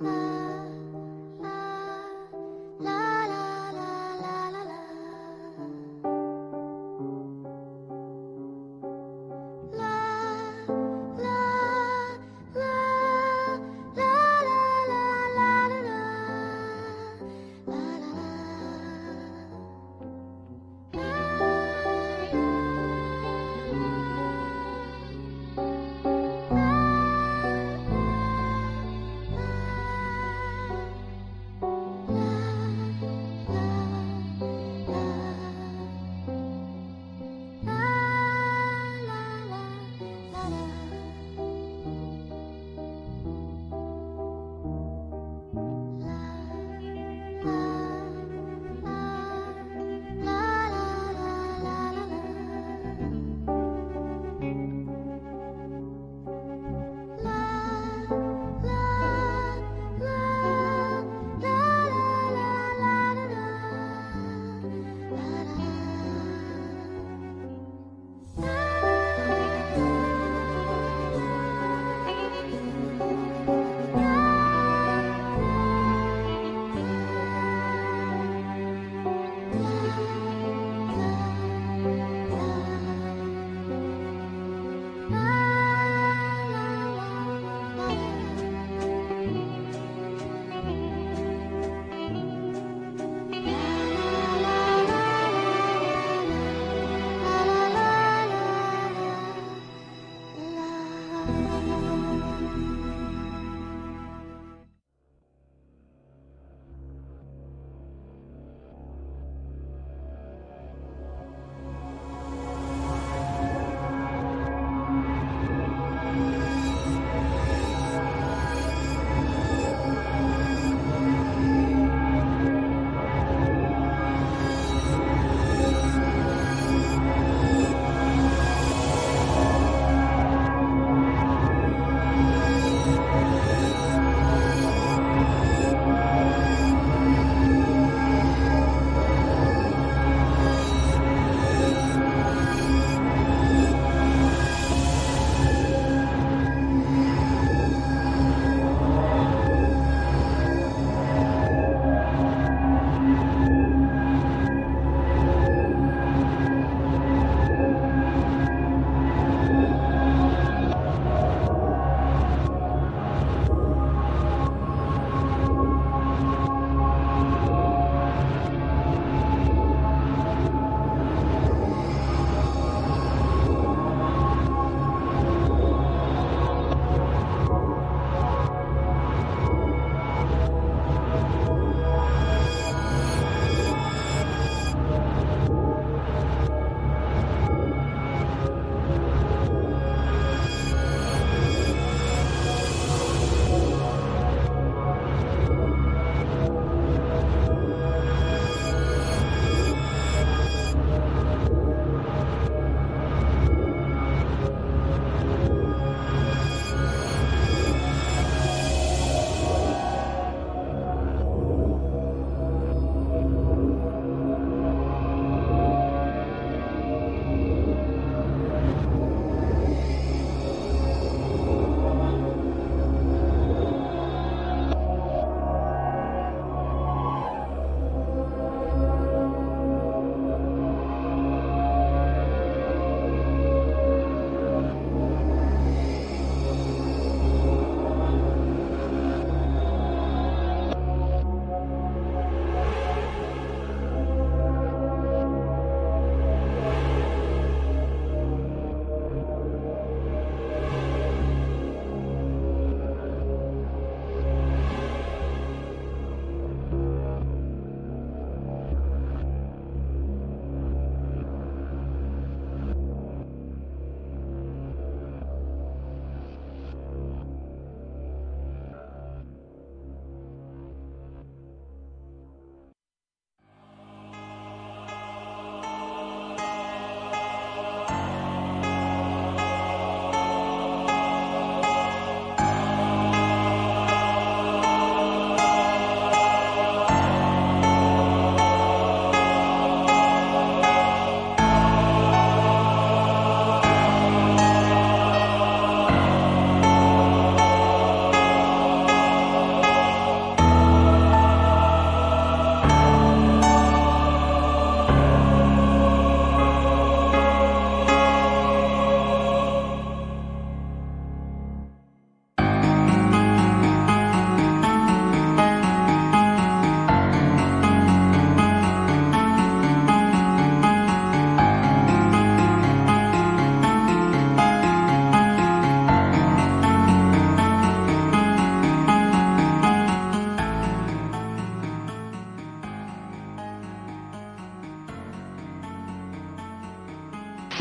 love.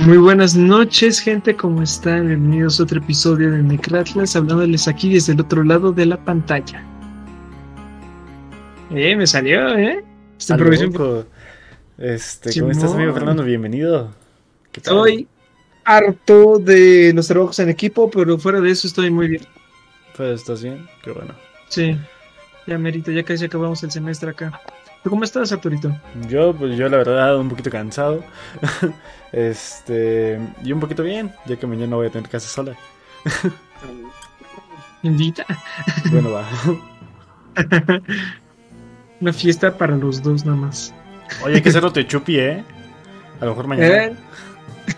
Muy buenas noches, gente, ¿cómo están? Bienvenidos a otro episodio de Necratlas, hablándoles aquí desde el otro lado de la pantalla. Eh, me salió, ¿eh? Esta improvisación. Este, ¿cómo estás, amigo Fernando? Bienvenido. Estoy harto de los trabajos en equipo, pero fuera de eso estoy muy bien. Pues, ¿estás bien? Qué bueno. Sí, ya merito, ya casi acabamos el semestre acá. Cómo estás, Arturito? Yo, pues yo la verdad, un poquito cansado. este, y un poquito bien, ya que mañana voy a tener casa sola. Invita. Bueno, va. Una fiesta para los dos nada más. Oye, hay que hacerlo te chupi, ¿eh? A lo mejor mañana. ¿Eh?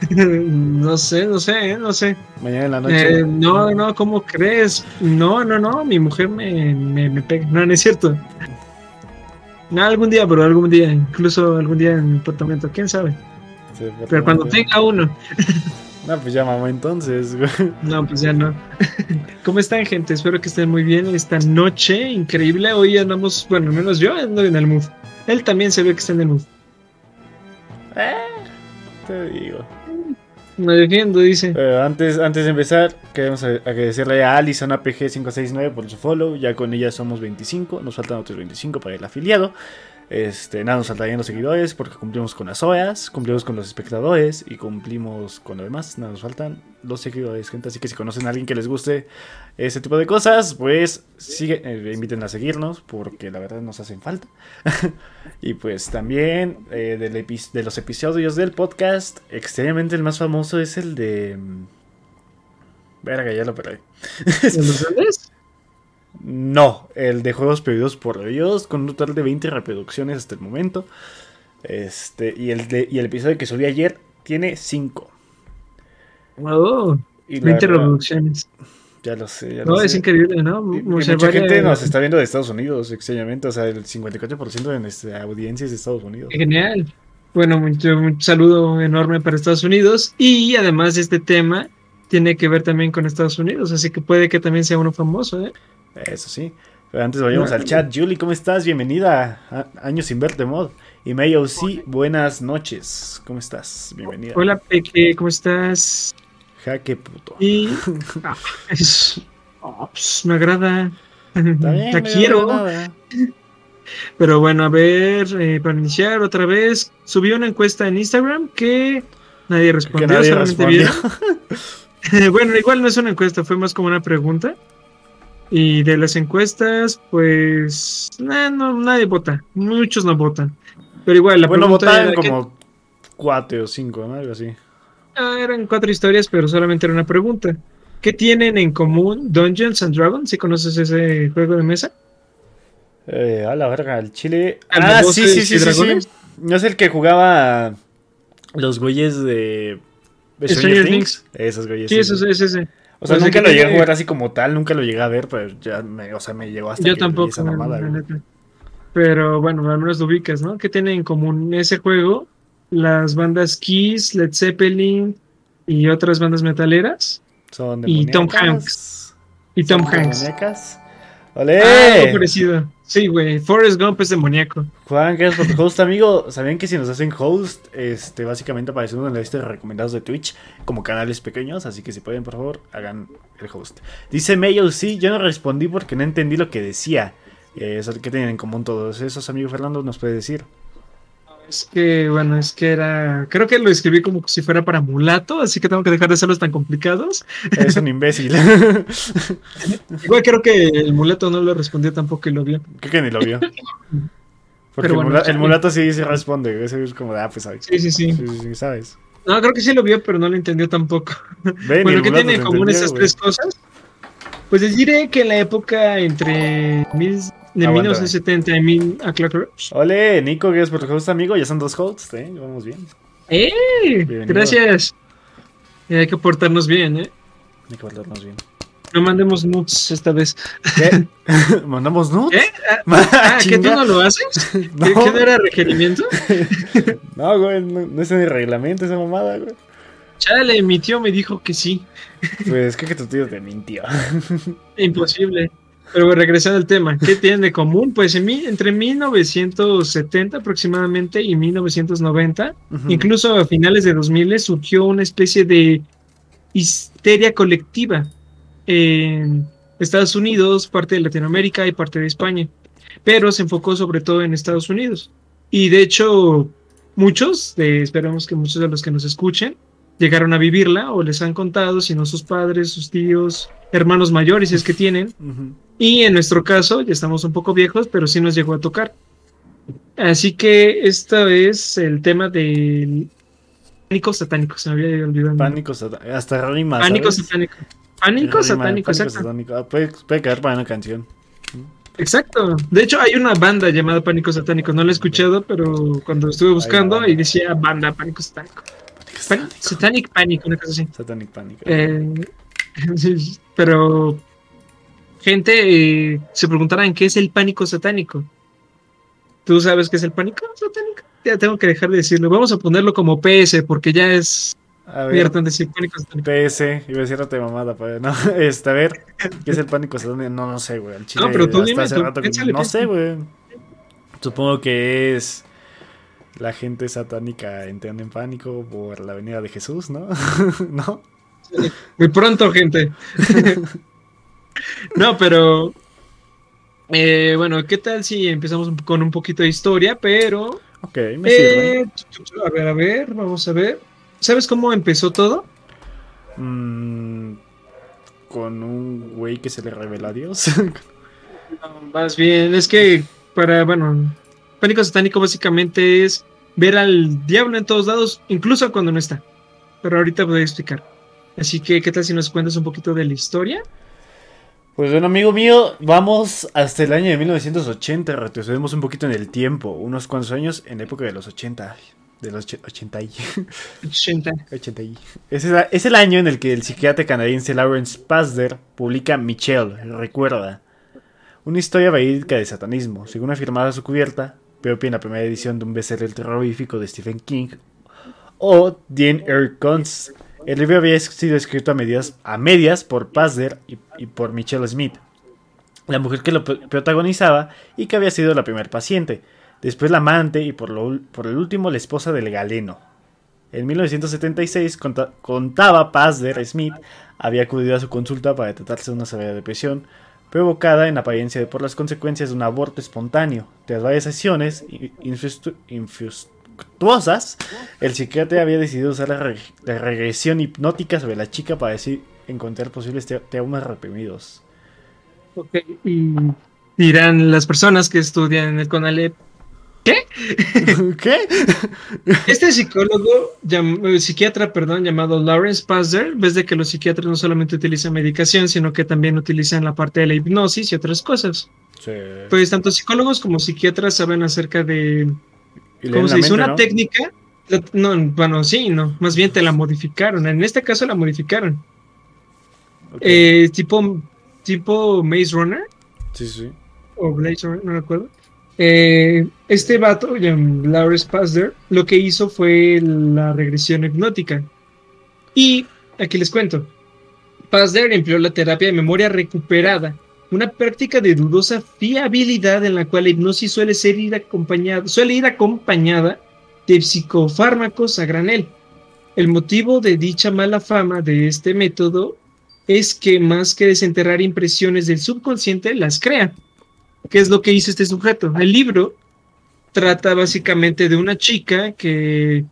no sé, no sé, ¿eh? no sé. Mañana en la noche. Eh, no, no, ¿cómo crees? No, no, no, mi mujer me, me, me pega. No, no es cierto. No, algún día, pero algún día, incluso algún día en apartamento, quién sabe. pero cuando tenga uno. No, pues ya mamá entonces. No, pues ya no. ¿Cómo están, gente? Espero que estén muy bien esta noche increíble. Hoy andamos, bueno, al menos yo ando en el mood. Él también se ve que está en el mood. Eh, te digo. Me defiendo, dice. antes, antes de empezar, queremos agradecerle a Alison APG569 por su follow. Ya con ella somos 25. Nos faltan otros 25 para el afiliado. Este, nada, nos faltarían los seguidores porque cumplimos con las OEAs, cumplimos con los espectadores y cumplimos con lo demás. Nada, nos faltan los seguidores, gente. Así que si conocen a alguien que les guste ese tipo de cosas, pues sigue, eh, inviten a seguirnos porque la verdad nos hacen falta. y pues también eh, de los episodios del podcast, extremadamente el más famoso es el de. Mm, verga, ya lo perdí. ¿Los no, el de juegos pedidos por Dios, con un total de 20 reproducciones hasta el momento. Este, y el, de, y el episodio que subí ayer tiene 5. Oh, 20 reproducciones. Ya lo sé, ya no, lo es increíble, ¿no? mucha gente nos está viendo de Estados Unidos, extrañamente. O sea, el 54% de nuestra audiencia es de Estados Unidos. Genial. Bueno, un saludo enorme para Estados Unidos. Y además, este tema tiene que ver también con Estados Unidos, así que puede que también sea uno famoso, ¿eh? Eso sí. Pero antes vayamos al chat. Julie, ¿cómo estás? Bienvenida a Años sin verte, mod. Y Mayo, sí, buenas noches. ¿Cómo estás? Bienvenida. Hola, Peque, ¿cómo estás? Jaque puto. Y. Ah, ah, pues, me agrada. Te quiero. Pero bueno, a ver, eh, para iniciar otra vez, subí una encuesta en Instagram que nadie respondió, nadie solamente bueno, igual no es una encuesta, fue más como una pregunta. Y de las encuestas, pues no, nadie vota, muchos no votan. Pero igual, la bueno, votaron como cuatro o cinco, ¿no? Algo así. Ah, eran cuatro historias, pero solamente era una pregunta. ¿Qué tienen en común Dungeons and Dragons? ¿Si conoces ese juego de mesa? Eh, a la verga, el chile. Ah, sí, sí, sí, sí, No es el que jugaba los güeyes de. Stranger Things. Esos güeyes. Sí, ese. O sea, nunca lo llegué a jugar así como tal, nunca lo llegué a ver, pero ya me, o sea, me llegó hasta Yo tampoco, esa Pero bueno, al menos lo ubicas, ¿no? ¿Qué tiene en común ese juego? Las bandas Kiss, Led Zeppelin y otras bandas metaleras. Son de Y Tom Hanks. Y Tom Hanks. ¡Ole! Ah, parecido. Sí, güey. Forrest Gump es demoníaco. Juan, gracias por tu host, amigo. ¿Sabían que si nos hacen host, este, básicamente aparecemos en la lista de recomendados de Twitch como canales pequeños? Así que si pueden, por favor, hagan el host. Dice Mayo, sí, yo no respondí porque no entendí lo que decía. Eh, ¿Qué tienen en común todos esos, amigo Fernando? ¿Nos puede decir? Es que, bueno, es que era. Creo que lo escribí como si fuera para mulato, así que tengo que dejar de hacerlos tan complicados. Es un imbécil. Igual creo que el mulato no lo respondió tampoco y lo vio. Creo que ni lo vio. Porque el, mulato, sí se responde. Eso es como de, ah, pues sabes. Sí, sí, sí. sí, sabes. No, creo que sí lo vio, pero no lo entendió tampoco. bueno, ¿qué tienen en común esas tres cosas? Pues les diré que en la época entre mil de 1970 y mil a Clock Ole, Nico, gracias por tu host, amigo. Ya son dos hosts, ¿eh? Vamos bien. ¡Eh! Gracias. hay que portarnos bien, ¿eh? Hay que portarnos bien. No mandemos nudes esta vez. ¿Qué? ¿Mandamos nudes? ¿Eh? Ah, ah ¿que tú no lo haces? no. ¿Qué, no era requerimiento? no, güey, no, no es ni reglamento esa mamada, güey. Chale, mi tío me dijo que sí. Pues es que tu tío te mintió. Imposible. Pero regresando al tema, ¿qué tienen de común? Pues en mí, entre 1970 aproximadamente y 1990, incluso a finales de 2000, surgió una especie de histeria colectiva en Estados Unidos, parte de Latinoamérica y parte de España. Pero se enfocó sobre todo en Estados Unidos. Y de hecho, muchos, esperamos que muchos de los que nos escuchen, llegaron a vivirla o les han contado, si no sus padres, sus tíos, hermanos mayores, si es que tienen. Y en nuestro caso, ya estamos un poco viejos, pero sí nos llegó a tocar. Así que esta es el tema del pánico satánico, se me había olvidado. Pánico satánico, hasta rima. Pánico satánico. Pánico satánico, exacto. Ah, puede, puede caer para una canción. Exacto. De hecho, hay una banda llamada Pánico Satánico. No la he escuchado, pero cuando estuve buscando, ahí decía banda Pánico Satánico. Satanic Panic, una cosa así. Satanic Panic. Eh, pero gente eh, se preguntarán qué es el pánico satánico. ¿Tú sabes qué es el pánico satánico? Ya tengo que dejar de decirlo. Vamos a ponerlo como PS porque ya es a ver, decir pánico satánico. PS, iba a decir otra mamada, pero no. Este, a ver, ¿qué es el pánico satánico? No, no sé, güey. no, pero tú dime, No sé, güey. Supongo que es la gente satánica entrando en pánico por la venida de Jesús, ¿no? ¿No? Muy pronto, gente. no, pero. Eh, bueno, ¿qué tal si empezamos con un poquito de historia? Pero. Ok, me sirve. Eh, a ver, a ver, vamos a ver. ¿Sabes cómo empezó todo? Mm, con un güey que se le revela a Dios. más bien, es que para, bueno, pánico satánico básicamente es ver al diablo en todos lados, incluso cuando no está. Pero ahorita voy a explicar. Así que, ¿qué tal si nos cuentas un poquito de la historia? Pues bueno, amigo mío, vamos hasta el año de 1980, retrocedemos un poquito en el tiempo, unos cuantos años en la época de los 80. De los 80 y. 80. 80 y. Es, es el año en el que el psiquiatra canadiense Lawrence Pasder publica Michelle, recuerda. Una historia verídica de satanismo, según afirmaba su cubierta, en la primera edición de un bestseller terrorífico de Stephen King, o Dean R. Kunz. El libro había sido escrito a medias, por Pasder y, por Michelle Smith, la mujer que lo protagonizaba y que había sido la primer paciente después la amante y por, lo, por el último la esposa del galeno. En 1976 contaba Pazder Smith había acudido a su consulta para tratarse de una severa depresión provocada en apariencia por las consecuencias de un aborto espontáneo. Tras varias sesiones infructuosas, el psiquiatra había decidido usar la, regresión hipnótica sobre la chica para así encontrar posibles traumas reprimidos. Ok, y dirán las personas que estudian el CONALEP ¿Qué? ¿Qué? Este psicólogo, psiquiatra, perdón, llamado Lawrence Pazder, ves de que los psiquiatras no solamente utilizan medicación, sino que también utilizan la parte de la hipnosis y otras cosas. Sí. Pues tanto psicólogos como psiquiatras saben acerca de... ¿Cómo se dice? Una técnica... No, bueno, sí, no, más bien te la modificaron. En este caso la modificaron. Eh, tipo, tipo Maze Runner. Sí, sí. O Blaze Runner, no recuerdo. Eh, este vato, Lawrence Pasder, lo que hizo fue la regresión hipnótica. Y aquí les cuento. Pasder empleó la terapia de memoria recuperada, una práctica de dudosa fiabilidad en la cual la hipnosis suele, ser ir acompañada, suele ir acompañada de psicofármacos a granel. El motivo de dicha mala fama de este método es que más que desenterrar impresiones del subconsciente, las crea. ¿Qué es lo que hizo este sujeto? El libro trata básicamente de una chica que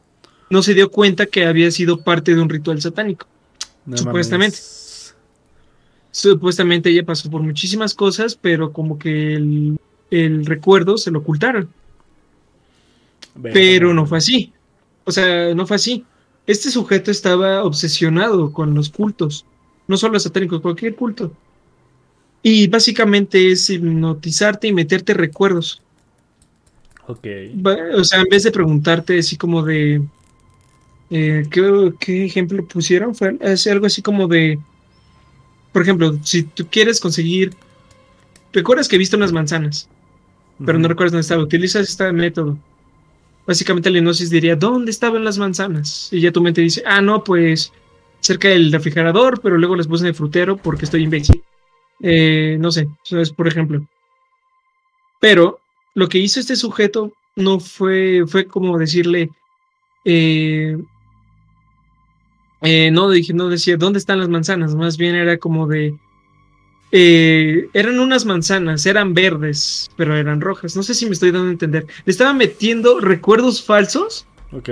no se dio cuenta que había sido parte de un ritual satánico. supuestamente. Supuestamente ella pasó por muchísimas cosas, pero como que el, recuerdo se lo ocultaron. Pero no fue así. O sea, no fue así. Este sujeto estaba obsesionado con los cultos. No solo satánicos, cualquier culto. Y básicamente es hipnotizarte y meterte recuerdos. Ok. O sea, en vez de preguntarte así como de. Eh, ¿qué, ejemplo pusieron? Fue algo así como de. Por ejemplo, si tú quieres conseguir. Recuerdas que viste unas manzanas, pero no recuerdas dónde estaba. Utilizas este método. Básicamente la hipnosis diría, ¿dónde estaban las manzanas? Y ya tu mente dice, ah, no, pues cerca del refrigerador, pero luego las puse en el frutero porque estoy imbécil. Eh, no sé, por ejemplo. Pero lo que hizo este sujeto no fue, fue como decirle, eh, eh, no, dije, no decía, ¿dónde están las manzanas? Más bien era como de, eran unas manzanas, eran verdes, pero eran rojas. No sé si me estoy dando a entender. Le estaba metiendo recuerdos falsos. Ok.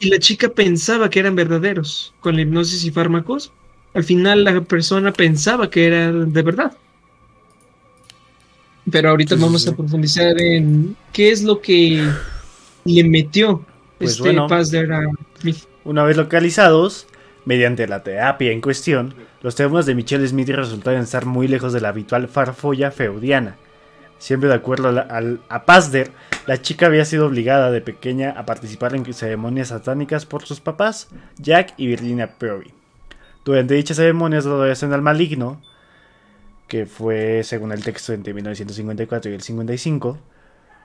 Y la chica pensaba que eran verdaderos con la hipnosis y fármacos. Al final la persona pensaba que era de verdad. Pero ahorita vamos a profundizar en qué es lo que le metió pues este bueno, Una vez localizados, mediante la terapia en cuestión, los temas de Michelle Smith resultaron estar muy lejos de la habitual farfolla feudiana. Siempre de acuerdo a, a Pazder, la chica había sido obligada de pequeña a participar en ceremonias satánicas por sus papás, Jack y Virginia Perry. Durante dichas ceremonias adoración al maligno, que fue según el texto entre 1954 y el 55,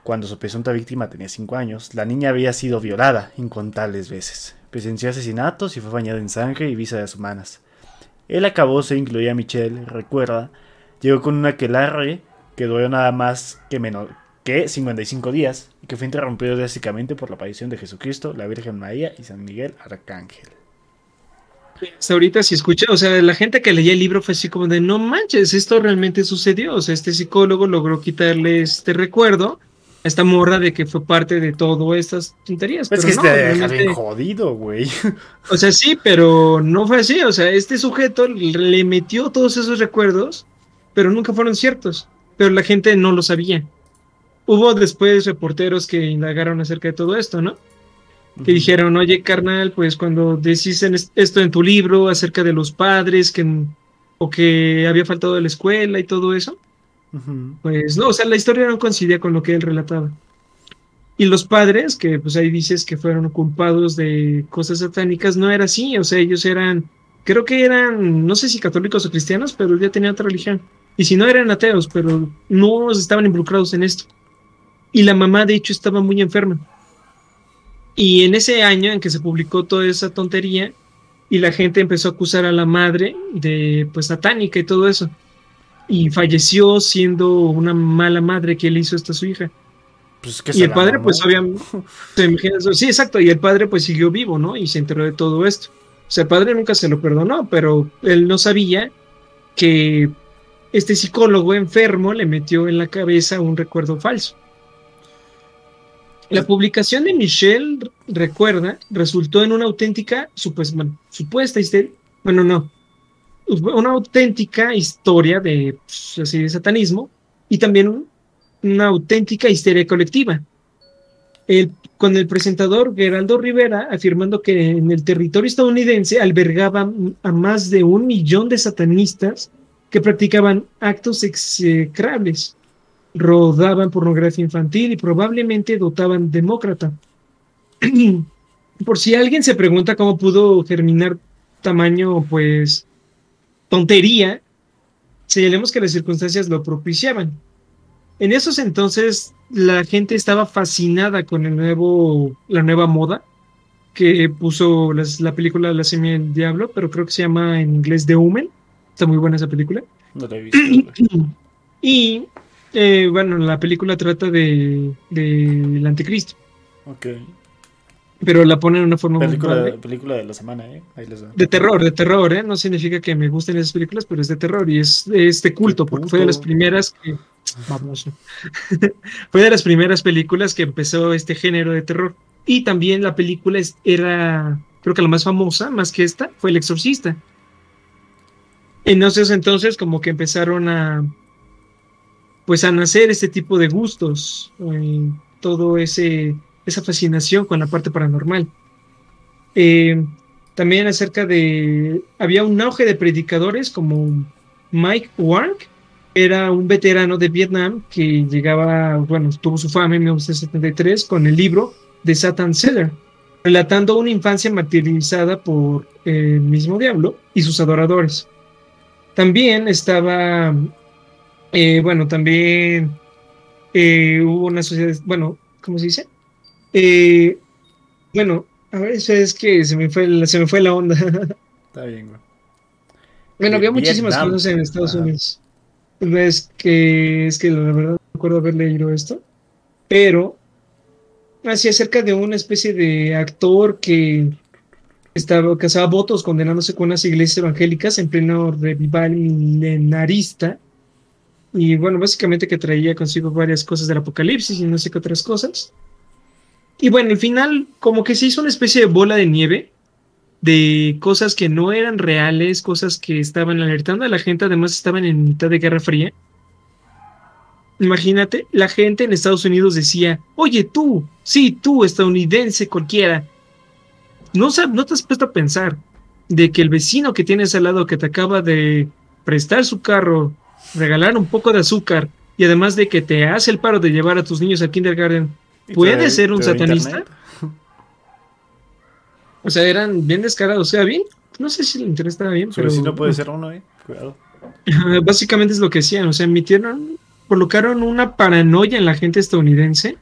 cuando su presunta víctima tenía 5 años, la niña había sido violada incontables veces, presenció asesinatos y fue bañada en sangre y vísceras humanas. El acabó se incluía a Michelle, recuerda, llegó con una aquelarre que duró nada más que menos que 55 días y que fue interrumpido drásticamente por la aparición de Jesucristo, la Virgen María y San Miguel Arcángel. Hasta ahorita si escucha, o sea, la gente que leía el libro fue así como de no manches, esto realmente sucedió, o sea, este psicólogo logró quitarle este recuerdo a esta morra de que fue parte de todo estas tonterías. Es que no, este jodido, güey. O sea, sí, pero no fue así, o sea, este sujeto le metió todos esos recuerdos, pero nunca fueron ciertos, pero la gente no lo sabía. Hubo después reporteros que indagaron acerca de todo esto, ¿no? Que dijeron, oye carnal, pues cuando decís esto en tu libro acerca de los padres que, o que había faltado de la escuela y todo eso, pues no, o sea, la historia no coincidía con lo que él relataba. Y los padres, que pues ahí dices que fueron culpados de cosas satánicas, no era así, o sea, ellos eran, creo que eran, no sé si católicos o cristianos, pero ya tenían otra religión. Y si no eran ateos, pero no estaban involucrados en esto. Y la mamá, de hecho, estaba muy enferma y en ese año en que se publicó toda esa tontería y la gente empezó a acusar a la madre de pues satánica y todo eso. Y falleció siendo una mala madre que le hizo esto a su hija. Pues que y el padre pues obviamente... sí, exacto. Y el padre pues siguió vivo, ¿no? Y se enteró de todo esto. O sea, el padre nunca se lo perdonó, pero él no sabía que este psicólogo enfermo le metió en la cabeza un recuerdo falso. La publicación de Michelle, recuerda, resultó en una auténtica, supuesta bueno, no, una auténtica historia de, pues, así, de satanismo y también una auténtica histeria colectiva. con el presentador Geraldo Rivera afirmando que en el territorio estadounidense albergaba a más de un millón de satanistas que practicaban actos execrables rodaban pornografía infantil y probablemente dotaban demócrata. Por si alguien se pregunta cómo pudo germinar tamaño, pues, tontería, señalemos que las circunstancias lo propiciaban. En esos entonces, la gente estaba fascinada con el nuevo, la nueva moda que puso la película La semilla del diablo, pero creo que se llama en inglés The Human. Está muy buena esa película. No la he visto. y eh, bueno, la película trata de del anticristo. Ok. Pero la ponen de una forma película, muy película de la semana, ¿eh? de terror, de terror, ¿eh? No significa que me gusten esas películas, pero es de terror y es, de culto, porque fue de las primeras que... Vamos. fue de las primeras películas que empezó este género de terror. Y también la película era, creo que la más famosa, más que esta, fue El Exorcista. En esos entonces como que empezaron a pues a nacer este tipo de gustos, eh, todo ese esa fascinación con la parte paranormal. Eh, también acerca de había un auge de predicadores como Mike Wang, era un veterano de Vietnam que llegaba, bueno, tuvo su fama en 1973 con el libro de Satan Seller, relatando una infancia martirizada por el mismo diablo y sus adoradores. También estaba eh, bueno, también eh, hubo una sociedad, bueno, ¿cómo se dice? Eh, bueno, a ver, eso es que se me fue, se me fue la onda. Está bien, güey. Bueno, había muchísimas cosas en Estados Unidos. Es que, es que la verdad no recuerdo haber leído esto, pero así acerca de una especie de actor que estaba casaba votos condenándose con unas iglesias evangélicas en pleno revival milenarista. Y bueno, básicamente que traía consigo varias cosas del apocalipsis y no sé qué otras cosas. Y bueno, al final como que se hizo una especie de bola de nieve de cosas que no eran reales, cosas que estaban alertando a la gente, además estaban en mitad de Guerra Fría. Imagínate, la gente en Estados Unidos decía, oye tú, sí, tú, estadounidense cualquiera, no, no te has puesto a pensar de que el vecino que tienes al lado que te acaba de prestar su carro, regalar un poco de azúcar y además de que te hace el paro de llevar a tus niños al kindergarten, puede ser un satanista. O sea, eran bien descarados. O sea, bien. No sé si el internet estaba bien, pero. si no puede ser uno, eh. Cuidado. Básicamente es lo que decían. O sea, emitieron. Colocaron una paranoia en la gente estadounidense.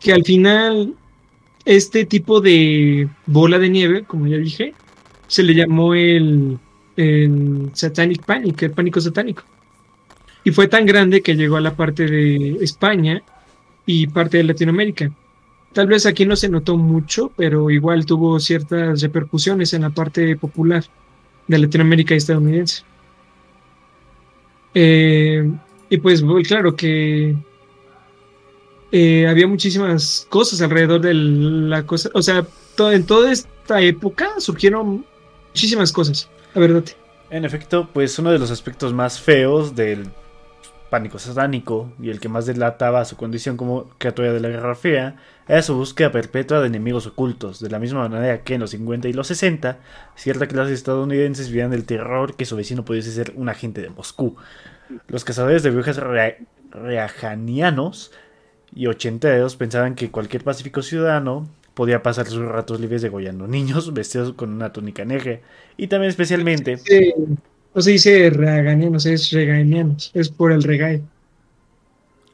Que al final. Este tipo de bola de nieve, como ya dije, se le llamó el, el Satanic Panic, el pánico satánico. Y fue tan grande que llegó a la parte de España y parte de Latinoamérica. Tal vez aquí no se notó mucho, pero igual tuvo ciertas repercusiones en la parte popular de Latinoamérica y estadounidense. Eh, y pues claro que eh, había muchísimas cosas alrededor de la cosa, o sea, en toda esta época surgieron muchísimas cosas, la verdad. En efecto, pues uno de los aspectos más feos del pánico satánico y el que más delataba su condición como criatura de la Guerra Fría era su búsqueda perpetua de enemigos ocultos, de la misma manera que en los 50 y los 60 cierta clase de estadounidenses vivían del terror que su vecino pudiese ser un agente de Moscú. Los cazadores de brujas reajanianos y ochenteros pensaban que cualquier pacífico ciudadano podía pasar sus ratos libres degollando niños vestidos con una túnica negra. Y también especialmente no se dice reganianos, es regañanos, es por el regae.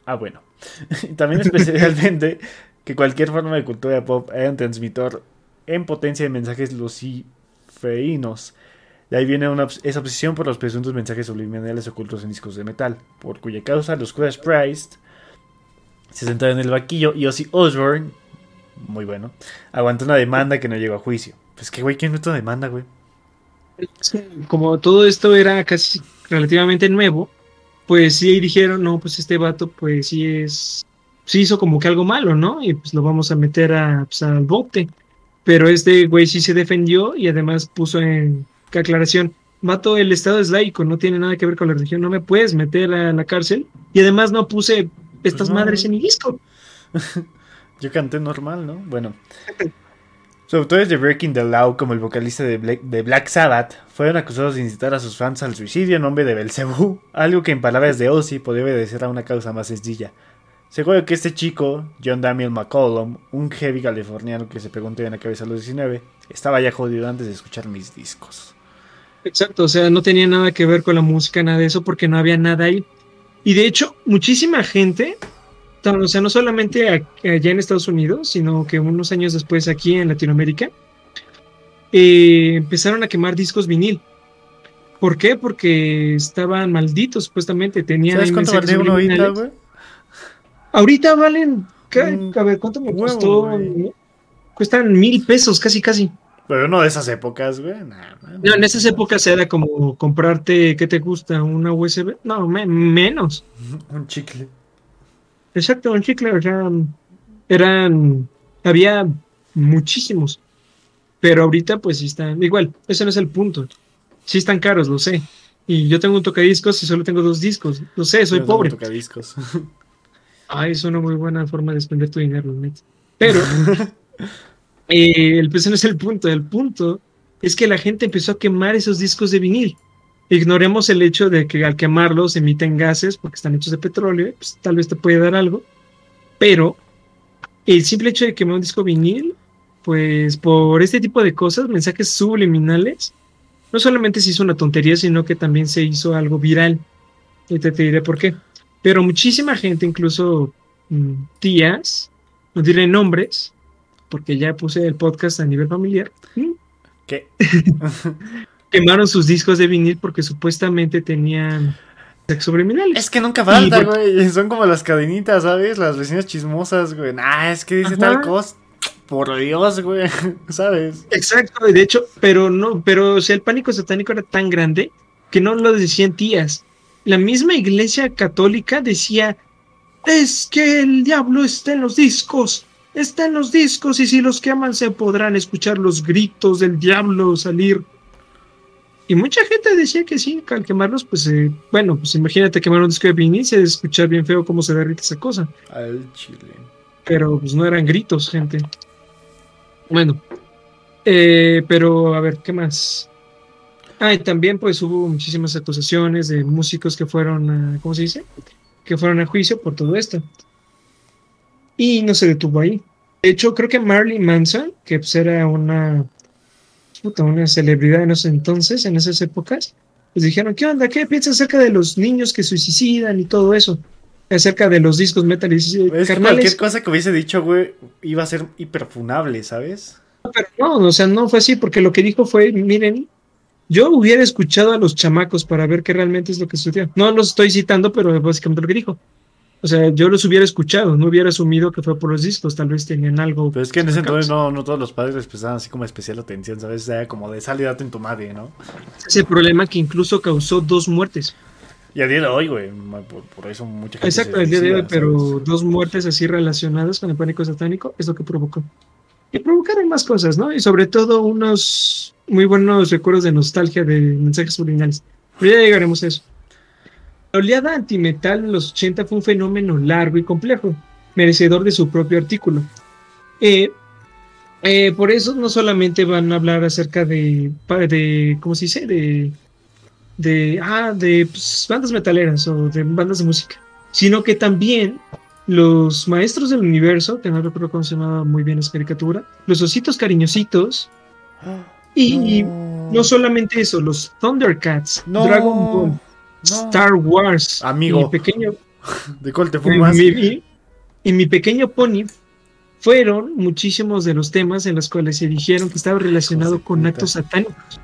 Ah, bueno. También especialmente que cualquier forma de cultura pop era un transmitor en potencia de mensajes luciferinos. De ahí viene esa obsesión por los presuntos mensajes subliminales ocultos en discos de metal, por cuya causa los Judas Priest se sentaron en el vaquillo y Ozzy Osbourne, muy bueno, aguantó una demanda que no llegó a juicio. Pues que güey, ¿quién metió una demanda, güey? Como todo esto era casi relativamente nuevo, pues sí dijeron, no, pues este vato pues sí es, sí hizo como que algo malo, ¿no? Y pues lo vamos a meter a, pues, al bote. Pero este güey sí se defendió y además puso en aclaración, mato el Estado es laico, no tiene nada que ver con la religión, no me puedes meter a la cárcel. Y además no puse estas madres en mi disco. Yo canté normal, ¿no? Bueno. Los autores de Breaking the Law, como el vocalista de Black, Sabbath, fueron acusados de incitar a sus fans al suicidio en nombre de Belzebú, algo que en palabras de Ozzy podría obedecer a una causa más sencilla. Seguro que este chico, John Daniel McCollum, un heavy californiano que se preguntó en la cabeza a los 19, estaba ya jodido antes de escuchar mis discos. Exacto, o sea, no tenía nada que ver con la música, nada de eso, porque no había nada ahí. Y de hecho, muchísima gente o sea, no solamente allá en Estados Unidos, sino que unos años después aquí en Latinoamérica, eh, empezaron a quemar discos vinil. ¿Por qué? Porque estaban malditos, supuestamente. Tenían ¿Sabes cuánto vale uno ahorita, güey? Ahorita valen. a ver, ¿cuánto me costó? Cuestan mil pesos, casi, casi. Pero no de esas épocas, güey. no, en esas épocas era como comprarte, ¿qué te gusta? ¿Una USB? No, menos. Un chicle. Exacto, un chicle, o sea, eran, había muchísimos, pero ahorita pues sí están, igual, ese no es el punto, sí están caros, lo sé, y yo tengo un tocadiscos y solo tengo dos discos, lo sé, soy pobre. Tocadiscos. Ay, es una muy buena forma de spender tu dinero, pero eh, el pues no es el punto, el punto es que la gente empezó a quemar esos discos de vinil. Ignoremos el hecho de que al quemarlos emiten gases porque están hechos de petróleo, pues tal vez te puede dar algo, pero el simple hecho de quemar un disco vinil, pues por este tipo de cosas, mensajes subliminales, no solamente se hizo una tontería, sino que también se hizo algo viral. Y te, diré por qué. Pero muchísima gente, incluso mm, tías, no diré nombres, porque ya puse el podcast a nivel familiar. ¿Qué? quemaron sus discos de vinil porque supuestamente tenían subliminales. Es que nunca falta, güey. Son como las cadenitas, ¿sabes? Las vecinas chismosas, güey. Ah, es que dice tal cosa. Por Dios, güey. ¿Sabes? Exacto, de hecho, pero no, pero o sea, el pánico satánico era tan grande que no lo decían tías. La misma iglesia católica decía, es que el diablo está en los discos, está en los discos y si los queman se podrán escuchar los gritos del diablo salir. Y mucha gente decía que sí, al quemarlos, pues eh, bueno, pues imagínate quemar un disco de vinil, se escuchar bien feo cómo se derrite esa cosa. Al chile. Pero pues no eran gritos, gente. Bueno, eh, pero a ver, ¿qué más? Ah, y también pues hubo muchísimas acusaciones de músicos que fueron a, ¿cómo se dice? Que fueron a juicio por todo esto. Y no se detuvo ahí. De hecho, creo que Marley Manson, que pues era una, una celebridad en esos entonces, en esas épocas, les dijeron, ¿qué onda? ¿Qué piensas acerca de los niños que suicidan y todo eso? Acerca de los discos metal y es cualquier cosa que hubiese dicho, güey, iba a ser hiperfunable, ¿sabes? Pero no, o sea, no fue así, porque lo que dijo fue, miren, yo hubiera escuchado a los chamacos para ver qué realmente es lo que sucedió. No los estoy citando, pero básicamente lo que dijo. O sea, yo los hubiera escuchado, no hubiera asumido que fue por los discos, tal vez tenían algo. Pero es que en ese entonces no, no todos los padres les prestaban así como especial atención, ¿sabes? O sea, como de salida en tu madre, ¿no? Ese problema que incluso causó dos muertes. Y a día de hoy, güey, por, eso mucha gente. Exacto, a día de hoy, pero dos muertes así relacionadas con el pánico satánico es lo que provocó. Y provocaron más cosas, ¿no? Y sobre todo unos muy buenos recuerdos de nostalgia de mensajes subliminales. Pero ya llegaremos a eso. La oleada antimetal en los 80 fue un fenómeno largo y complejo, merecedor de su propio artículo. Eh, eh, por eso no solamente van a hablar acerca de, de ¿cómo se dice? De, de, ah, de pues, bandas metaleras o de bandas de música, sino que también los maestros del universo, que no recuerdo cómo se llamaba muy bien esa caricatura, los ositos cariñositos, y no, solamente eso, los Thundercats, Dragon Ball, Star Wars. Amigo. Mi pequeño. ¿De cuál te fumas? Y mi pequeño pony fueron muchísimos de los temas en los cuales se dijeron que estaba relacionado con actos satánicos.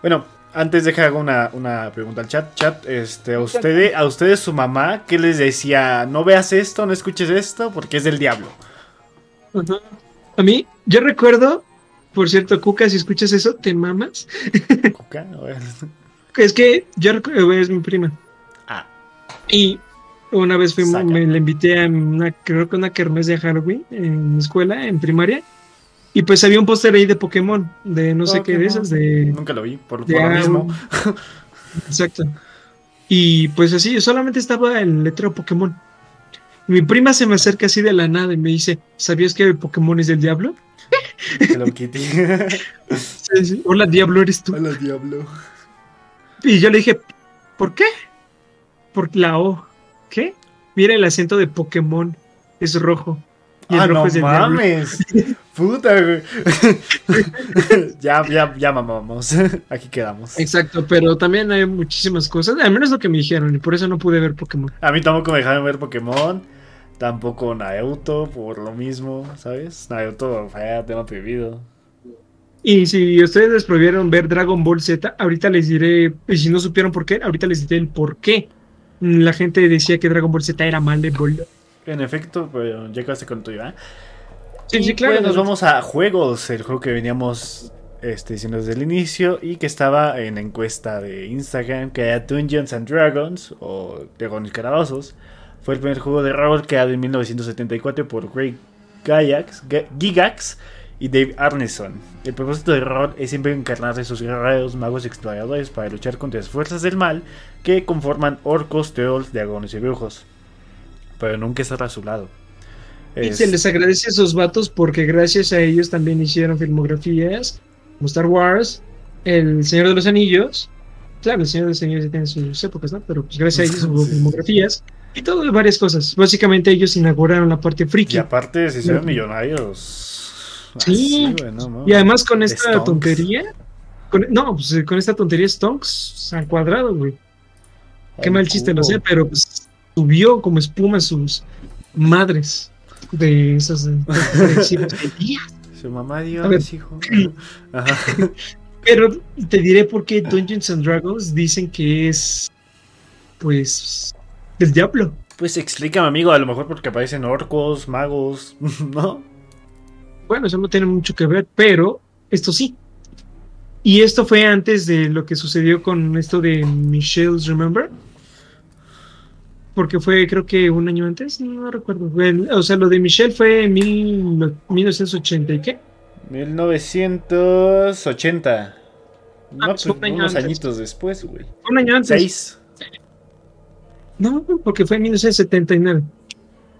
Bueno, antes deja una, una pregunta al chat. Chat, este, a ustedes, a ustedes su mamá, ¿qué les decía? No veas esto, no escuches esto, porque es del diablo. A mí, yo recuerdo, por cierto, Cuca, si escuchas eso, te mamas. Cuca, no, es que yo es mi prima. Ah. Y una vez fuimos, me la invité a una, creo que una kermés de Halloween en mi escuela, en primaria. Y pues había un póster ahí de Pokémon, de no sé qué de esas, de... Nunca lo vi, por, lo mismo. Exacto. Y pues así, solamente estaba el letrero Pokémon. Mi prima se me acerca así de la nada y me dice, ¿sabías que Pokémon es del diablo? Hello Kitty. Hola Diablo, eres tú. Hola Diablo. Y yo le dije, ¿por qué? Por la O. ¿Qué? Mira el acento de Pokémon. Es rojo. Y ah, no mames. Puta, güey. ya, ya, ya mamamos. Aquí quedamos. Exacto, pero también hay muchísimas cosas. Al menos lo que me dijeron. Y por eso no pude ver Pokémon. A mí tampoco me dejaron ver Pokémon. Tampoco Naruto, por lo mismo, ¿sabes? Naruto fue tema prohibido. Y si ustedes les prohibieron ver Dragon Ball Z, ahorita les diré, y si no supieron por qué, ahorita les diré el por qué. La gente decía que Dragon Ball Z era mal de Ball. En efecto, ya casi con tu ¿eh? Sí, sí, claro. Pues, nos vamos a juegos, el juego que veníamos este, diciendo desde el inicio y que estaba en la encuesta de Instagram, que era Dungeons and Dragons o Dragones Calabozos. Fue el primer juego de rol creado en 1974 por Greg Gygax, Gigax y Dave Arneson. El propósito de rol es siempre encarnar a esos guerreros, magos exploradores para luchar contra las fuerzas del mal que conforman orcos, trolls, dragones y brujos. Pero nunca estar a su lado. Y se les agradece a esos vatos porque gracias a ellos también hicieron filmografías como Star Wars, El Señor de los Anillos. Claro, El Señor de los Anillos tiene sus épocas, ¿no? Pero pues gracias a ellos hubo filmografías y todo varias cosas. Básicamente ellos inauguraron la parte friki. Y aparte se hicieron millonarios Sí, y además con esta tontería, no, pues eh, con esta tontería Stonks al cuadrado, güey. Qué mal chiste, no sé, pero pues subió como espuma sus madres de esas de, Su mamá Dios, hijo. Pero te diré por qué Dungeons and Dragons dicen que es pues, del diablo. Pues explícame, amigo, a lo mejor porque aparecen orcos, magos, ¿no? Bueno, eso no tiene mucho que ver, pero esto sí. Y esto fue antes de lo que sucedió con esto de Michelle's Remember. Porque fue, creo que un año antes, no recuerdo. O sea, lo de Michelle fue en 1980 y qué? 1980. Ah, no, pues, unos añitos después, güey. Un año antes. Seis. No, porque fue en 1979.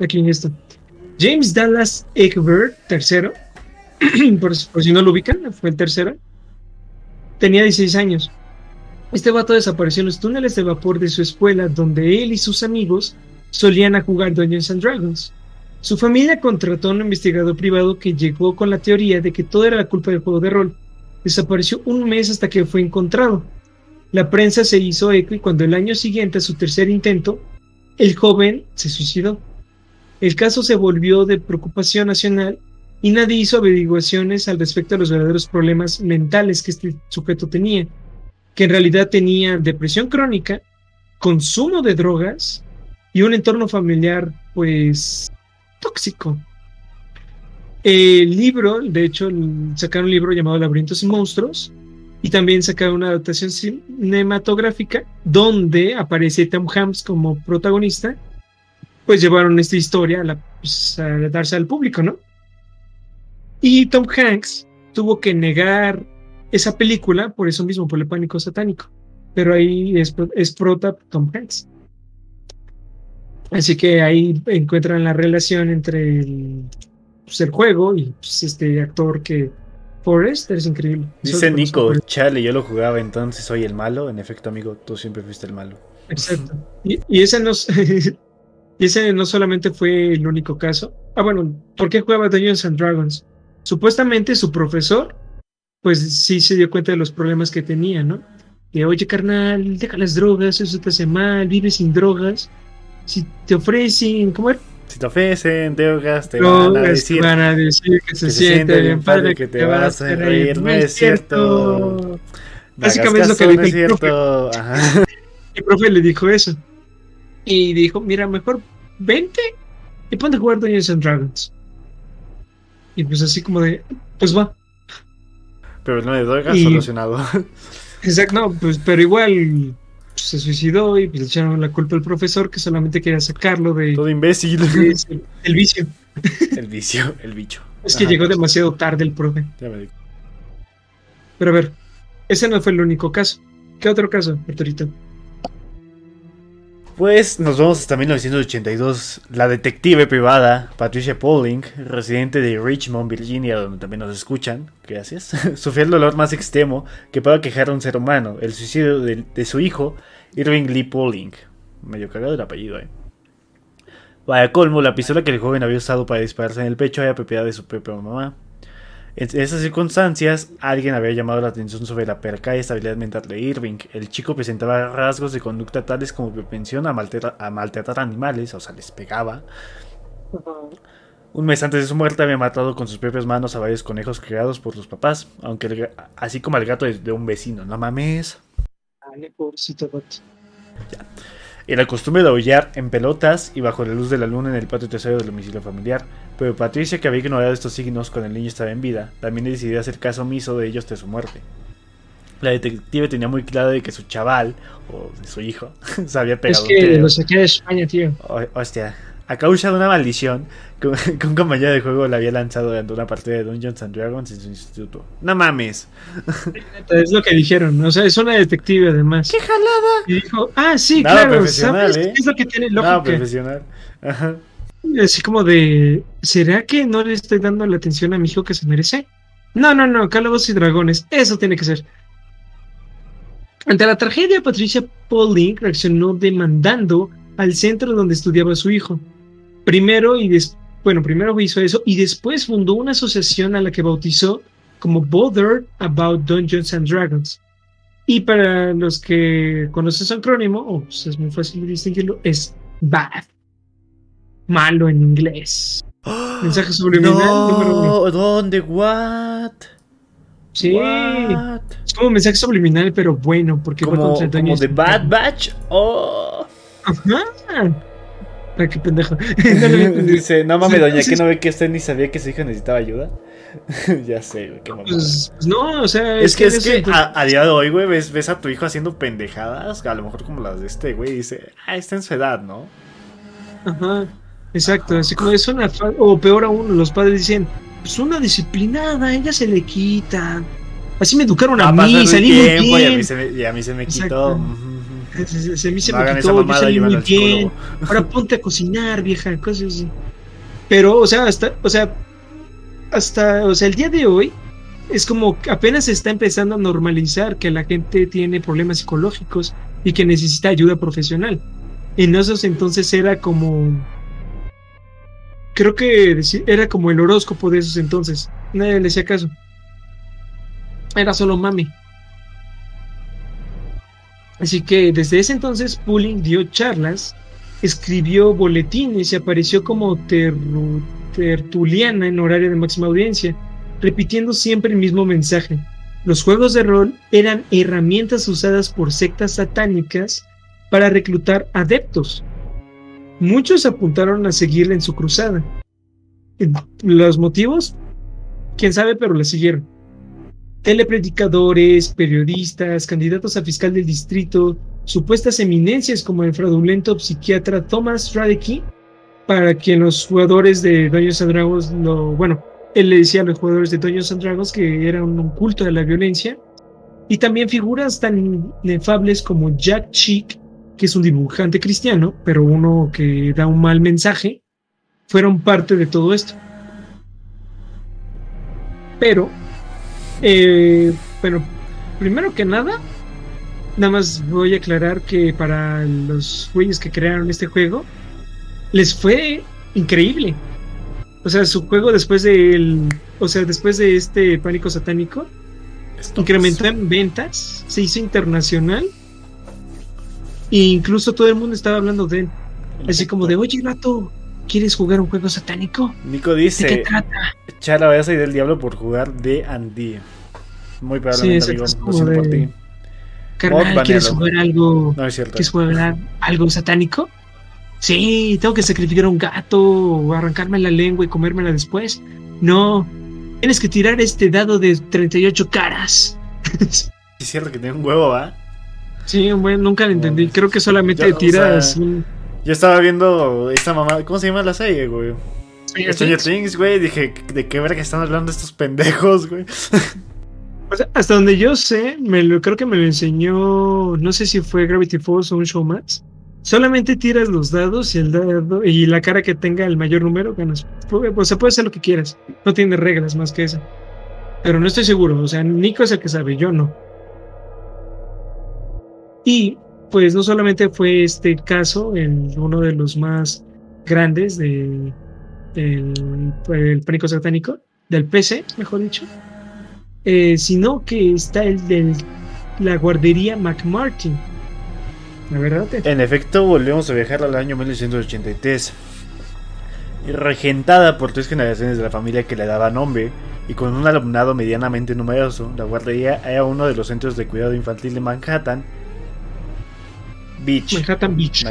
Aquí en esto. James Dallas Egbert, tercero, por, si no lo ubican, fue el tercero, tenía 16 años. Este vato desapareció en los túneles de vapor de su escuela, donde él y sus amigos solían jugar Dungeons and Dragons. Su familia contrató a un investigador privado que llegó con la teoría de que todo era la culpa del juego de rol. Desapareció un mes hasta que fue encontrado. La prensa se hizo eco y cuando el año siguiente a su tercer intento, el joven se suicidó. El caso se volvió de preocupación nacional y nadie hizo averiguaciones al respecto de los verdaderos problemas mentales que este sujeto tenía, que en realidad tenía depresión crónica, consumo de drogas y un entorno familiar pues tóxico. El libro, de hecho, sacaron un libro llamado Laberintos y Monstruos y también sacaron una adaptación cinematográfica donde aparece Tom Hanks como protagonista pues llevaron esta historia pues, a, darse al público, ¿no? Y Tom Hanks tuvo que negar esa película por eso mismo, por el pánico satánico. Pero ahí es, es prota Tom Hanks. Así que ahí encuentran la relación entre el, pues, juego y pues, este actor que Forrest es increíble. Dice Nico, chale, yo lo jugaba, entonces soy el malo. En efecto, amigo, tú siempre fuiste el malo. Exacto. Y, y ese nos Y ese no solamente fue el único caso. Ah, bueno, ¿por qué jugaba Dungeons and Dragons? Supuestamente su profesor, pues sí se dio cuenta de los problemas que tenía, ¿no? Que, oye, carnal, deja las drogas, eso te hace mal, vive sin drogas. Si te ofrecen, ¿cómo era? Si te ofrecen drogas, te van, a decir, van a decir que, se, siente bien padre, que te vas a reír. No es cierto. Básicamente es lo que le dijo el profe. El profe le dijo eso. Y dijo, mira, mejor vente y ponte a jugar Dungeons and Dragons. Y pues así como de, pues va. Pero no de drogas solucionado. Exacto, no, pues, pero igual pues, se suicidó y pues, le echaron la culpa al profesor que solamente quería sacarlo de... Todo imbécil. el, vicio. El vicio, el bicho. Es que llegó demasiado tarde el profe. Pero a ver, ese no fue el único caso. ¿Qué otro caso, Arturito? Pues nos vamos hasta 1982. La detective privada Patricia Pauling, residente de Richmond, Virginia, donde también nos escuchan, gracias, sufrió el dolor más extremo que pueda quejar a un ser humano, el suicidio de, su hijo, Irving Lee Pauling. Medio cagado el apellido, eh. Vaya colmo, la pistola que el joven había usado para dispararse en el pecho era propiedad de su propia mamá. En esas circunstancias, alguien había llamado la atención sobre la perca y estabilidad mental de Irving. El chico presentaba rasgos de conducta tales como propensión a, maltratar, animales, o sea, les pegaba. Un mes antes de su muerte había matado con sus propias manos a varios conejos creados por sus papás, aunque así como al gato de, un vecino. No mames. Ya. Era costumbre de aullar en pelotas y bajo la luz de la luna en el patio trasero del domicilio familiar, pero Patricia, que había ignorado estos signos cuando el niño estaba en vida, también decidió hacer caso omiso de ellos de su muerte. La detective tenía muy claro de que su chaval, o su hijo, se había pegado. Es que lo saqué de España, tío. hostia, a causa de una maldición que, un compañero de juego le había lanzado durante una partida de Dungeons and Dragons en su instituto. No mames. Es lo que dijeron, o sea, es una detective además. ¡Qué jalada! Y dijo, ah, sí, claro, ¿sabes? ¿eh? Es lo que tiene lógica. Nada profesional. Ajá. Así como de, ¿será que no le estoy dando la atención a mi hijo que se merece? No, no, no, Calabozos y Dragones, eso tiene que ser. Ante la tragedia, Patricia Pauling reaccionó demandando al centro donde estudiaba su hijo. Primero y bueno, primero hizo eso y después fundó una asociación a la que bautizó como Bothered About Dungeons and Dragons. Y para los que conocen su acrónimo, o pues, es muy fácil distinguirlo, es BAD. Malo en inglés. Mensaje subliminal no, número ¿Dónde? ¿What? Sí. Es como un mensaje subliminal, pero bueno, porque como, fue como de Bad Batch. Oh. Ajá. Qué pendejo. Dice, no mames, doña, que no ve que usted ni sabía que su hija necesitaba ayuda. ya sé, güey, qué pues, pues, no, o sea. Es, que, es que a, día de hoy, güey, ves, ves a tu hijo haciendo pendejadas, a lo mejor como las de este, güey, y dice, ah, está en su edad, ¿no? Ajá. Exacto, así como es una. O peor aún, los padres dicen, pues una disciplinada, ella se le quita. Así me educaron a, mí, salí muy bien. Y a mí se me, y a mí se me quitó. Se, se, me quitó, yo salí muy bien. Ahora ponte a cocinar, vieja, cosas así. Pero, o sea, hasta, o sea, hasta, o sea, el día de hoy es como apenas se está empezando a normalizar que la gente tiene problemas psicológicos y que necesita ayuda profesional. En esos entonces era como creo que era como el horóscopo de esos entonces. Nadie le hacía caso. Era solo mami. Así que desde ese entonces Pulling dio charlas, escribió boletines y apareció como tertuliana en horario de máxima audiencia, repitiendo siempre el mismo mensaje. Los juegos de rol eran herramientas usadas por sectas satánicas para reclutar adeptos, Muchos apuntaron a seguirle en su cruzada. Los motivos, quién sabe, pero le siguieron. Telepredicadores, periodistas, candidatos a fiscal del distrito, supuestas eminencias como el fraudulento psiquiatra Thomas Radeke, para quien los jugadores de Dungeons and Dragons lo, bueno, él le decía a los jugadores de Dungeons and Dragons que era un culto de la violencia, y también figuras tan inefables como Jack Cheek, que es un dibujante cristiano, pero uno que da un mal mensaje, fueron parte de todo esto. Pero, eh, bueno, primero que nada, nada más voy a aclarar que para los güeyes que crearon este juego, les fue increíble. O sea, su juego después del, o sea, después de este pánico satánico, incrementó en ventas, se hizo internacional e incluso todo el mundo estaba hablando de él. Así como de, oye, gato, ¿quieres jugar un juego satánico? Nico dice, ¿de qué trata? Echar la a del diablo por jugar de Andy. Muy probablemente, amigo. Lo siento por ti. Carnal, ¿quieres jugar algo? No es cierto. ¿Quieres jugar algo satánico? Sí, tengo que sacrificar a un gato o arrancarme la lengua y comérmela después. No, tienes que tirar este dado de 38 caras. es cierto que tiene un huevo, ¿va? Sí, bueno, nunca lo entendí. Creo que solamente tiras. Yo estaba viendo esta mamá. ¿Cómo se llama la serie, güey? Stranger Things, güey. Dije, ¿de qué verga están hablando estos pendejos, güey? hasta donde yo sé, me lo, creo que me lo enseñó. No sé si fue Gravity Falls o un show más. Solamente tiras los dados y el dado y la cara que tenga el mayor número ganas. O sea, puede hacer lo que quieras. No tiene reglas más que eso. Pero no estoy seguro. O sea, Nico es el que sabe, yo no. Y pues no solamente fue este caso en uno de los más grandes de, del pánico satánico, del PC, mejor dicho, eh, sino que está el de la guardería McMartin. La verdad. En efecto, volvemos a viajar al año 1983. Regentada por tres generaciones de la familia que le daba nombre y con un alumnado medianamente numeroso, la guardería era uno de los centros de cuidado infantil de Manhattan Beach. Manhattan Beach.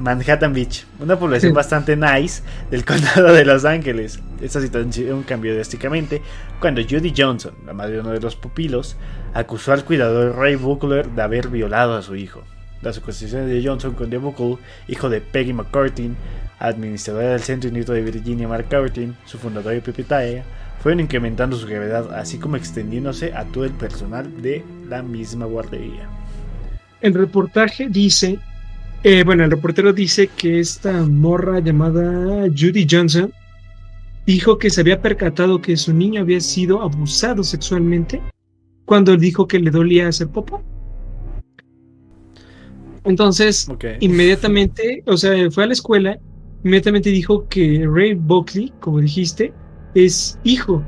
Manhattan, Beach. Una población bastante nice del condado de Los Ángeles. Esta situación cambió drásticamente cuando Judy Johnson, la madre de uno de los pupilos, acusó al cuidador Ray Buckler de haber violado a su hijo. Las acusaciones de Johnson con The Buckle, hijo de Peggy McCartin, administradora del Centro Unito de Virginia McCartin, su fundadora y propietaria, fueron incrementando su gravedad, así como extendiéndose a todo el personal de la misma guardería el reportaje dice, eh, bueno, el reportero dice que esta morra llamada Judy Johnson dijo que se había percatado que su niño había sido abusado sexualmente cuando dijo que le dolía hacer popo. Entonces, inmediatamente, o sea, fue a la escuela, inmediatamente dijo que Ray Buckley, como dijiste, es hijo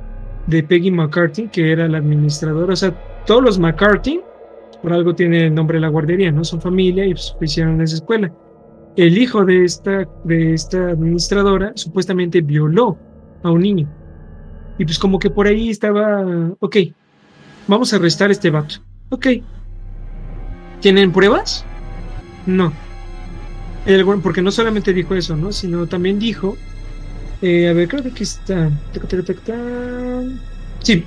de Peggy McCarthy, que era la administradora. O sea, todos los McCarthy por algo tiene el nombre de la guardería, ¿no? Son familia y pues, hicieron esa escuela. El hijo de esta, de esta administradora supuestamente violó a un niño. Y pues como que por ahí estaba, ok, vamos a arrestar a este vato. Ok. ¿Tienen pruebas? No. porque no solamente dijo eso, ¿no? Sino también dijo, eh, a ver, creo que aquí está. Sí.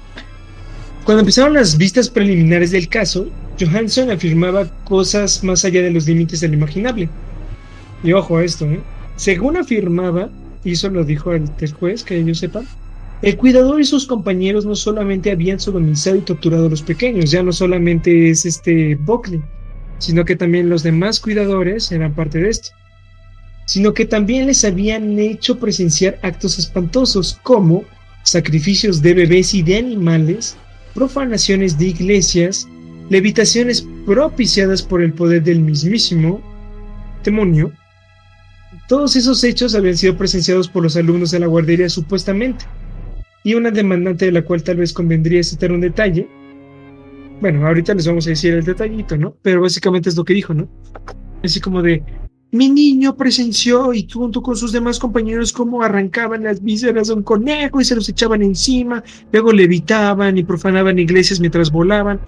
Cuando empezaron las vistas preliminares del caso, Johansson afirmaba cosas más allá de los límites del imaginable. Y ojo a esto, ¿eh? Según afirmaba, y eso lo dijo el, juez, que ellos sepan, el cuidador y sus compañeros no solamente habían sodomizado y torturado a los pequeños, ya no solamente es este Buckley, sino que también los demás cuidadores eran parte de esto, sino que también les habían hecho presenciar actos espantosos como sacrificios de bebés y de animales, profanaciones de iglesias, levitaciones propiciadas por el poder del mismísimo demonio, todos esos hechos habían sido presenciados por los alumnos de la guardería supuestamente. Y una demandante de la cual tal vez convendría citar un detalle. Bueno, ahorita les vamos a decir el detallito, ¿no? Pero básicamente es lo que dijo, ¿no? Así como de, mi niño presenció y junto con sus demás compañeros cómo arrancaban las vísceras de un conejo y se los echaban encima, luego levitaban y profanaban iglesias mientras volaban.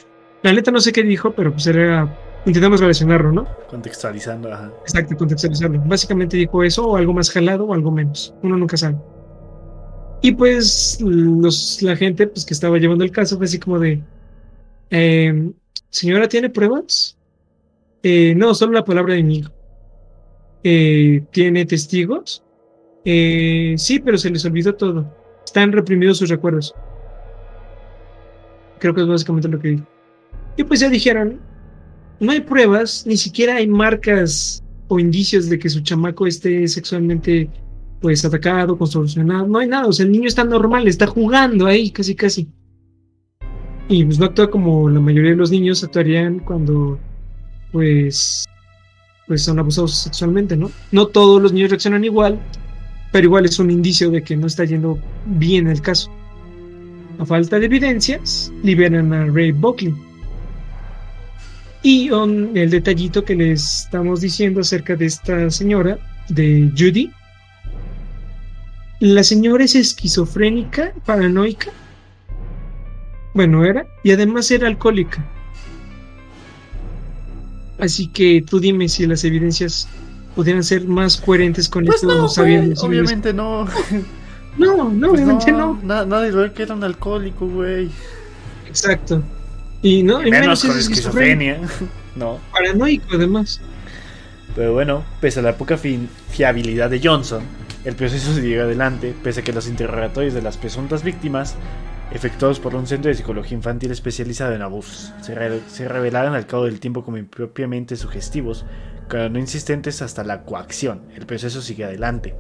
La neta no sé qué dijo, pero pues era intentamos relacionarlo, ¿no? Contextualizando, ajá. Exacto, contextualizarlo. Básicamente dijo eso, o algo más jalado, o algo menos. Uno nunca sabe. Y pues los, la gente pues, que estaba llevando el caso fue así como de, em, señora, ¿tiene pruebas? Eh, no, solo la palabra de mi hijo. Eh, ¿Tiene testigos? Eh, sí, pero se les olvidó todo. Están reprimidos sus recuerdos. Creo que es básicamente lo que dijo. Y pues ya dijeron, no hay pruebas, ni siquiera hay marcas o indicios de que su chamaco esté sexualmente pues atacado, contorsionado, no hay nada, o sea, el niño está normal, está jugando ahí casi casi. Y pues no actúa como la mayoría de los niños actuarían cuando pues pues son abusados sexualmente, ¿no? No todos los niños reaccionan igual, pero igual es un indicio de que no está yendo bien el caso. A falta de evidencias, liberan a Ray Buckley, y el detallito que les estamos diciendo acerca de esta señora, de Judy. La señora es esquizofrénica, paranoica. Bueno, era. Y además era alcohólica. Así que tú dime si las evidencias pudieran ser más coherentes con pues esto. No, obviamente no. No, no, pues obviamente no. Nadie ve que era un alcohólico, güey. Exacto. Y no, menos, con esquizofrenia. no. Paranoico, además. Pero bueno, pese a la poca fiabilidad de Johnson, el proceso se llega adelante, pese a que los interrogatorios de las presuntas víctimas, efectuados por un centro de psicología infantil especializado en abusos, se, se revelaron al cabo del tiempo como impropiamente sugestivos, pero no insistentes hasta la coacción. El proceso sigue adelante.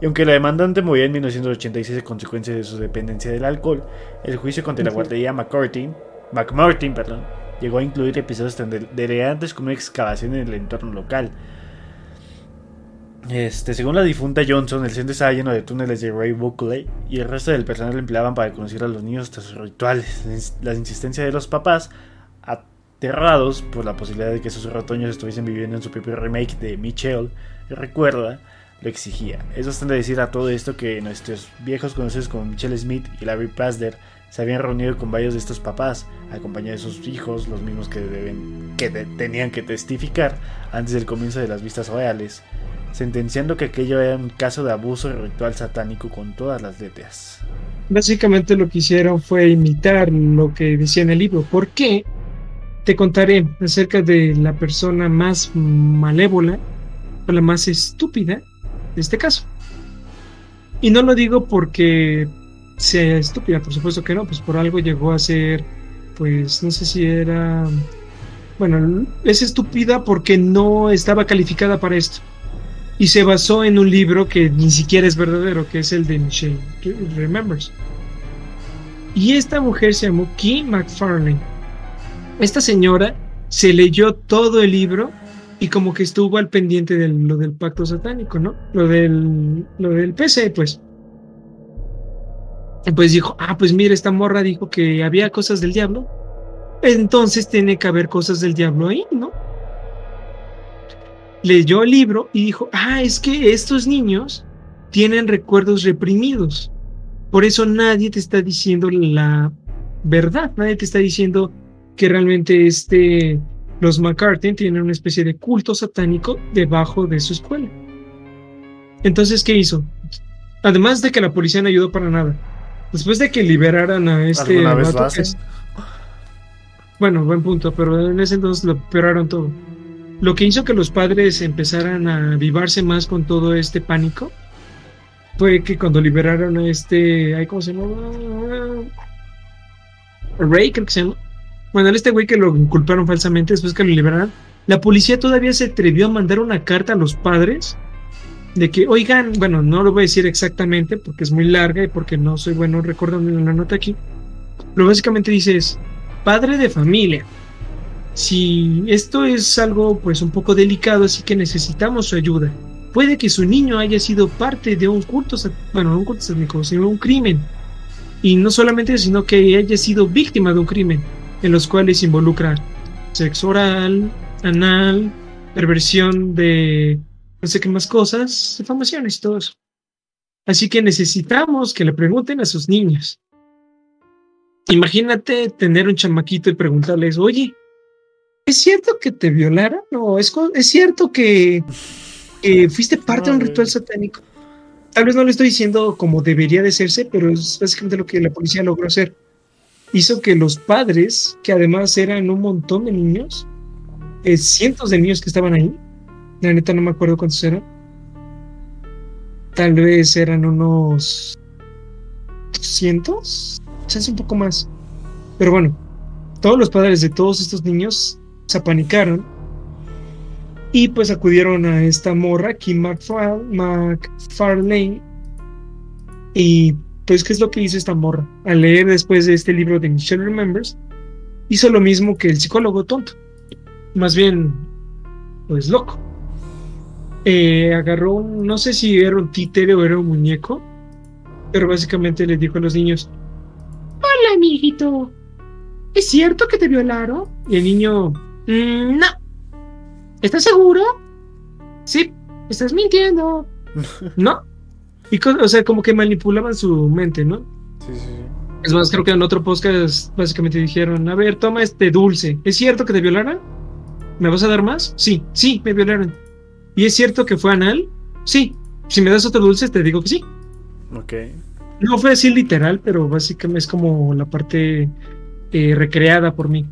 Y aunque la demandante murió en 1986 a consecuencia de su dependencia del alcohol, el juicio contra la guardería McCarthy McMartin perdón, llegó a incluir episodios tan delegantes como excavación en el entorno local. Este, según la difunta Johnson, el centro estaba lleno de túneles de Ray Buckley y el resto del personal lo empleaban para conocer a los niños hasta sus rituales. La insistencia de los papás, aterrados por la posibilidad de que sus retoños estuviesen viviendo en su propio remake de Michelle, recuerda, lo exigía. Es bastante decir a todo esto que nuestros viejos conocidos como Michelle Smith y Larry Pasder se habían reunido con varios de estos papás, acompañados de sus hijos, los mismos que, tenían que testificar antes del comienzo de las vistas reales, sentenciando que aquello era un caso de abuso ritual satánico con todas las letras. Básicamente lo que hicieron fue imitar lo que decía en el libro. ¿Por qué? Te contaré acerca de la persona más malévola o la más estúpida de este caso. Y no lo digo porque sea estúpida, por supuesto que no, pues por algo llegó a ser, pues no sé si era, bueno, es estúpida porque no estaba calificada para esto. Y se basó en un libro que ni siquiera es verdadero, que es el de Michelle Remembers. Y esta mujer se llamó Kim McFarlane. Esta señora se leyó todo el libro y como que estuvo al pendiente de lo del pacto satánico, ¿no? Lo del, lo del PC, pues pues dijo, ah, pues mira, esta morra dijo que había cosas del diablo. Entonces tiene que haber cosas del diablo ahí, ¿no? Leyó el libro y dijo, ah, es que estos niños tienen recuerdos reprimidos. Por eso nadie te está diciendo la verdad, nadie te está diciendo que realmente este, los McCarthy tienen una especie de culto satánico debajo de su escuela. Entonces, ¿qué hizo? Además de que la policía no ayudó para nada. Después de que liberaran a este... bueno, buen punto, pero en ese entonces lo peoraron todo. Lo que hizo que los padres empezaran a avivarse más con todo este pánico fue que cuando liberaron a este. ¿Cómo se llama? Ray, creo que se llama. Bueno, este güey que lo inculparon falsamente después que lo liberaron, la policía todavía se atrevió a mandar una carta a los padres de que, oigan, bueno, no lo voy a decir exactamente porque es muy larga y porque no soy bueno recordando la nota aquí. Pero básicamente dice es, padre de familia, si esto es algo pues un poco delicado, así que necesitamos su ayuda. Puede que su niño haya sido parte de un culto, bueno, no un culto satánico, sino un crimen. Y no solamente sino que haya sido víctima de un crimen, en los cuales involucra sexo oral, anal, perversión de no sé qué más cosas, difamaciones y todo eso. Así que necesitamos que le pregunten a sus niños. Imagínate tener un chamaquito y preguntarles, oye, ¿es cierto que te violaron? No, es, es cierto que, fuiste parte de un ritual satánico. Tal vez no lo estoy diciendo como debería de serse, pero es básicamente lo que la policía logró hacer. Hizo que los padres, que además eran un montón de niños, eh, cientos de niños que estaban ahí, la neta no me acuerdo cuántos eran. Tal vez eran unos cientos, quizás un poco más. Pero bueno, todos los padres de todos estos niños se apanicaron y pues acudieron a esta morra, Kim McFarlane. Y pues, ¿qué es lo que hizo esta morra? Al leer después de este libro de Michelle Remembers, hizo lo mismo que el psicólogo tonto. Más bien, pues loco. Eh, agarró, no sé si era un títere o era un muñeco, pero básicamente le dijo a los niños, hola amiguito, ¿es cierto que te violaron? Y el niño, mm, no. ¿Estás seguro? Sí, estás mintiendo. ¿No? Y, o sea, como que manipulaban su mente, ¿no? Sí, sí. Es más, creo que en otro podcast básicamente dijeron, a ver, toma este dulce. ¿Es cierto que te violaron? ¿Me vas a dar más? Sí, sí, me violaron. ¿Y es cierto que fue anal? Sí. Si me das otro dulce, te digo que sí. Ok. No fue así literal, pero básicamente es como la parte eh, recreada por mí.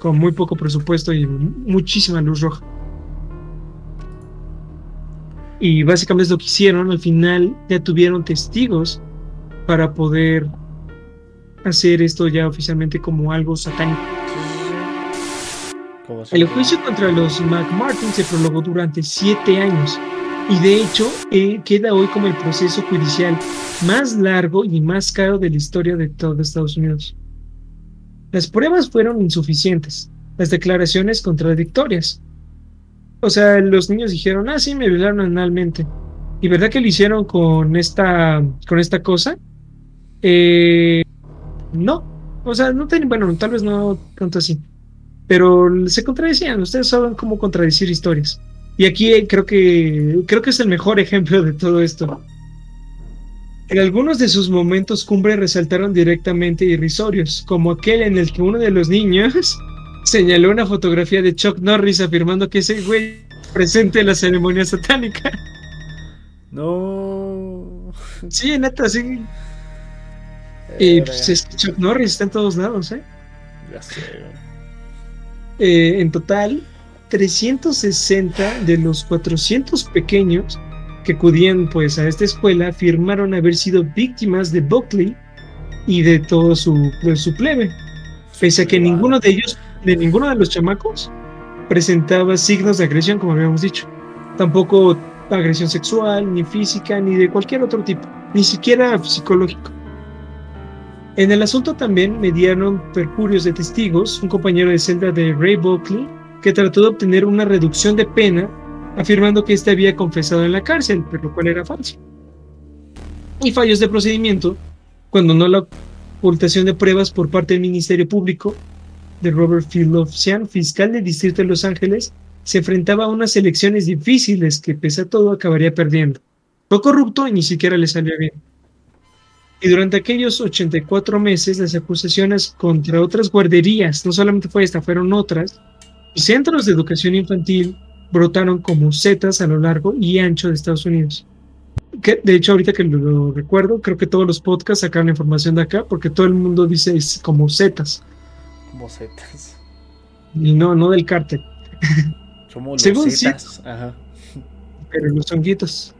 Con muy poco presupuesto y muchísima luz roja. Y básicamente es lo que hicieron. Al final ya tuvieron testigos para poder hacer esto ya oficialmente como algo satánico. El juicio contra los McMartin se prolongó durante siete años y de hecho eh, queda hoy como el proceso judicial más largo y más caro de la historia de todo Estados Unidos. Las pruebas fueron insuficientes, las declaraciones contradictorias. O sea, los niños dijeron, ah, sí, me violaron analmente. ¿Y verdad que lo hicieron con esta, con esta cosa? Eh, no. O sea, no tienen, bueno, tal vez no tanto así pero se contradecían. Ustedes saben cómo contradecir historias. Y aquí eh, creo que creo que es el mejor ejemplo de todo esto. En algunos de sus momentos cumbre resaltaron directamente irrisorios, como aquel en el que uno de los niños señaló una fotografía de Chuck Norris afirmando que ese güey presente en la ceremonia satánica. No. Sí, neta, sí. Y pues Chuck Norris está en todos lados, ¿eh? Ya sé. Eh, en total, 360 de los 400 pequeños que acudían pues a esta escuela afirmaron haber sido víctimas de Buckley y de todo su, su plebe, pese a que ninguno de ellos, de ninguno de los chamacos, presentaba signos de agresión, como habíamos dicho. Tampoco agresión sexual, ni física, ni de cualquier otro tipo, ni siquiera psicológico. En el asunto también mediaron perjurios de testigos, un compañero de celda de Ray Buckley, que trató de obtener una reducción de pena, afirmando que éste había confesado en la cárcel, pero lo cual era falso. Y fallos de procedimiento, cuando no la ocultación de pruebas por parte del Ministerio Público de Robert Philofsian, fiscal del Distrito de Los Ángeles, se enfrentaba a unas elecciones difíciles que, pese a todo, acabaría perdiendo. Fue corrupto y ni siquiera le salió bien. Y durante aquellos 84 meses, las acusaciones contra otras guarderías, no solamente fue esta, fueron otras, y centros de educación infantil brotaron como setas a lo largo y ancho de Estados Unidos. Que, de hecho, ahorita que lo, recuerdo, creo que todos los podcasts sacaron información de acá porque todo el mundo dice como setas. Como setas. Y no, no del cártel. Somos los setas. Pero los honguitos.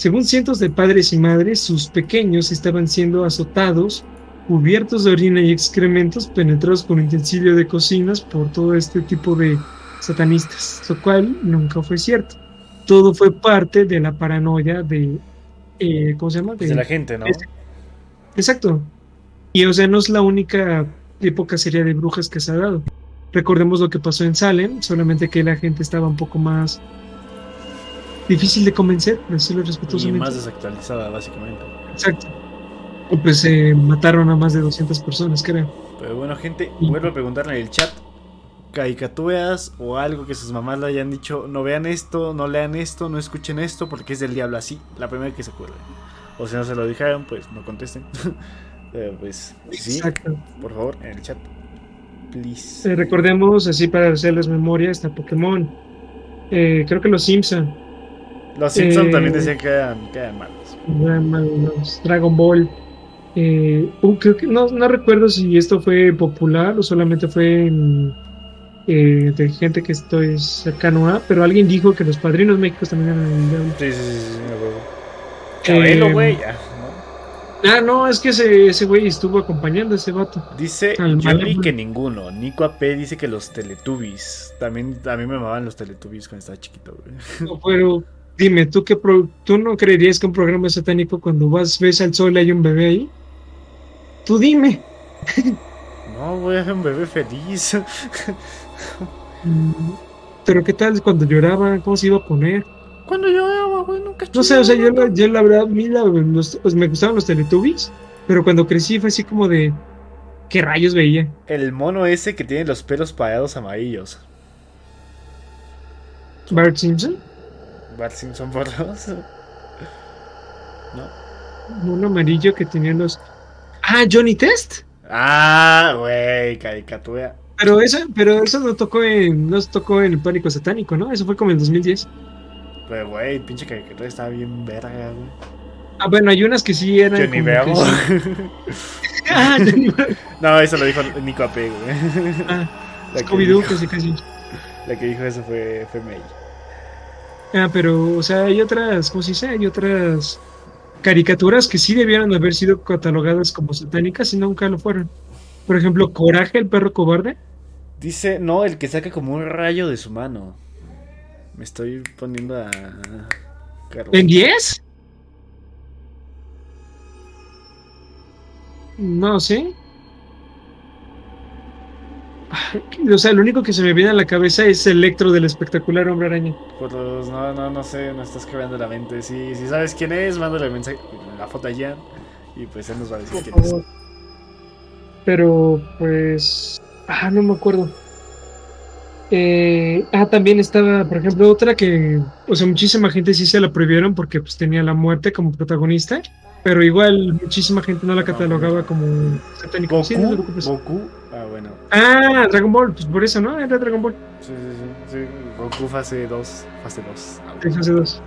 Según cientos de padres y madres, sus pequeños estaban siendo azotados, cubiertos de orina y excrementos, penetrados con utensilio de cocinas por todo este tipo de satanistas, lo cual nunca fue cierto. Todo fue parte de la paranoia de, eh, ¿cómo se llama? De, la gente, ¿no? Exacto. Y o sea, no es la única época seria de brujas que se ha dado. Recordemos lo que pasó en Salem, solamente que la gente estaba un poco más difícil de convencer, por decirlo respetuosamente. Y más desactualizada, básicamente. Exacto. Pues se mataron a más de 200 personas, creo. Pero bueno, gente, vuelvo a preguntarle en el chat. Caricaturas o algo que sus mamás le hayan dicho, no vean esto, no lean esto, no escuchen esto, porque es del diablo así, la primera que se acuerde. O si no se lo dijeron, pues no contesten. Pero pues sí, por favor, en el chat. Please. Eh, recordemos, así para hacerles memoria, está Pokémon. Eh, creo que los Simpson los Simpsons eh, también decían que eran, malos. Dragon Ball. Eh, uh, creo que no, no, recuerdo si esto fue popular o solamente fue eh, de gente que estoy cercano a, pero alguien dijo que los padrinos médicos también eran el. Sí, sí, sí, sí Chabelo, güey, ya. Ah, no, es que ese, ese güey estuvo acompañando a ese vato. Dice que ninguno. Nico AP dice que los Teletubbies. También a mí me amaban los Teletubbies cuando estaba chiquito, güey. No, pero Dime, ¿tú, qué ¿tú no creerías que un programa satánico cuando vas, ves al sol hay un bebé ahí? Tú dime. No, güey, es un bebé feliz. Pero ¿qué tal cuando lloraba? ¿Cómo se iba a poner? Cuando lloraba, güey, nunca No sé, o sea, yo, yo la verdad, a mí pues, me gustaban los Teletubbies, pero cuando crecí fue así como de... ¿Qué rayos veía? El mono ese que tiene los pelos parados amarillos. ¿Bart Simpson? Bart Simpson. ¿No? Un amarillo que tenía los. Ah, Johnny Test. Ah, güey, caricatura. Pero eso, pero eso no tocó en, no tocó en el pánico satánico, ¿no? Eso fue como en 2010. Pero güey, pinche caricatura estaba bien verga, güey. Ah, bueno, hay unas que sí eran. Johnny ah, No, eso lo dijo Nico Ape, güey. Ah, Scooby-Doo, casi casi. La que dijo eso fue, fue May. Ah, pero, o sea, hay otras, ¿cómo se dice? Hay otras caricaturas que sí debieron haber sido catalogadas como satánicas y nunca lo fueron. Por ejemplo, Coraje, el perro cobarde. Dice, no, el que saca como un rayo de su mano. Me estoy poniendo a... ¿En 10? No sé. O sea, lo único que se me viene a la cabeza es Electro del espectacular Hombre Araña. Pues no, no, no sé, no estás creando la mente. Si, si sabes quién es, mándale mensaje, la foto a Jan y pues él nos va a decir quién es. Pero pues. Ah, no me acuerdo. Eh, ah, también estaba, por ejemplo, otra que, o sea, muchísima gente sí se la prohibieron porque pues tenía la muerte como protagonista, pero igual muchísima gente no la catalogaba como satánico. ¿Goku? Sí, no ¿Goku? Ah, bueno. Ah, Dragon Ball, pues por eso, ¿no? Era Dragon Ball. Sí, sí, sí. Goku fase 2, fase 2. Sí, fase 2.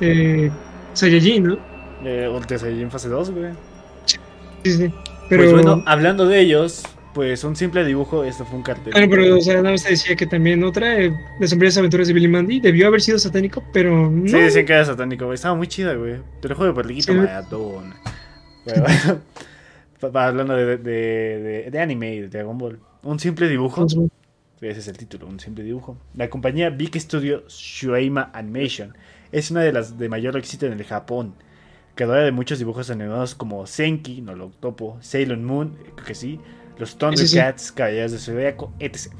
Eh, Saiyajin, ¿no? Eh, Ultra Saiyajin fase 2, güey. Sí, sí. Pero... Pues bueno, hablando de ellos, pues un simple dibujo, esto fue un cartel. Bueno, pero o sea, nada más te decía que también otra, eh, Las sombrías aventuras de Billy Mandy, debió haber sido satánico, pero no. Sí, decían que era satánico, güey. Estaba muy chida, güey. Te lo juego de perliguito, sí. maratón. Bueno, bueno. Hablando de, de, de, anime y de Dragon Ball. Un simple dibujo. Ese es el título, un simple dibujo. La compañía Big Studio Shueima Animation es una de las de mayor éxito en el Japón. Creadora de muchos dibujos animados como Senki, no lo topo, Sailor Moon, creo que sí, los Thundercats, sí, Caballeros de Zodiaco, etc.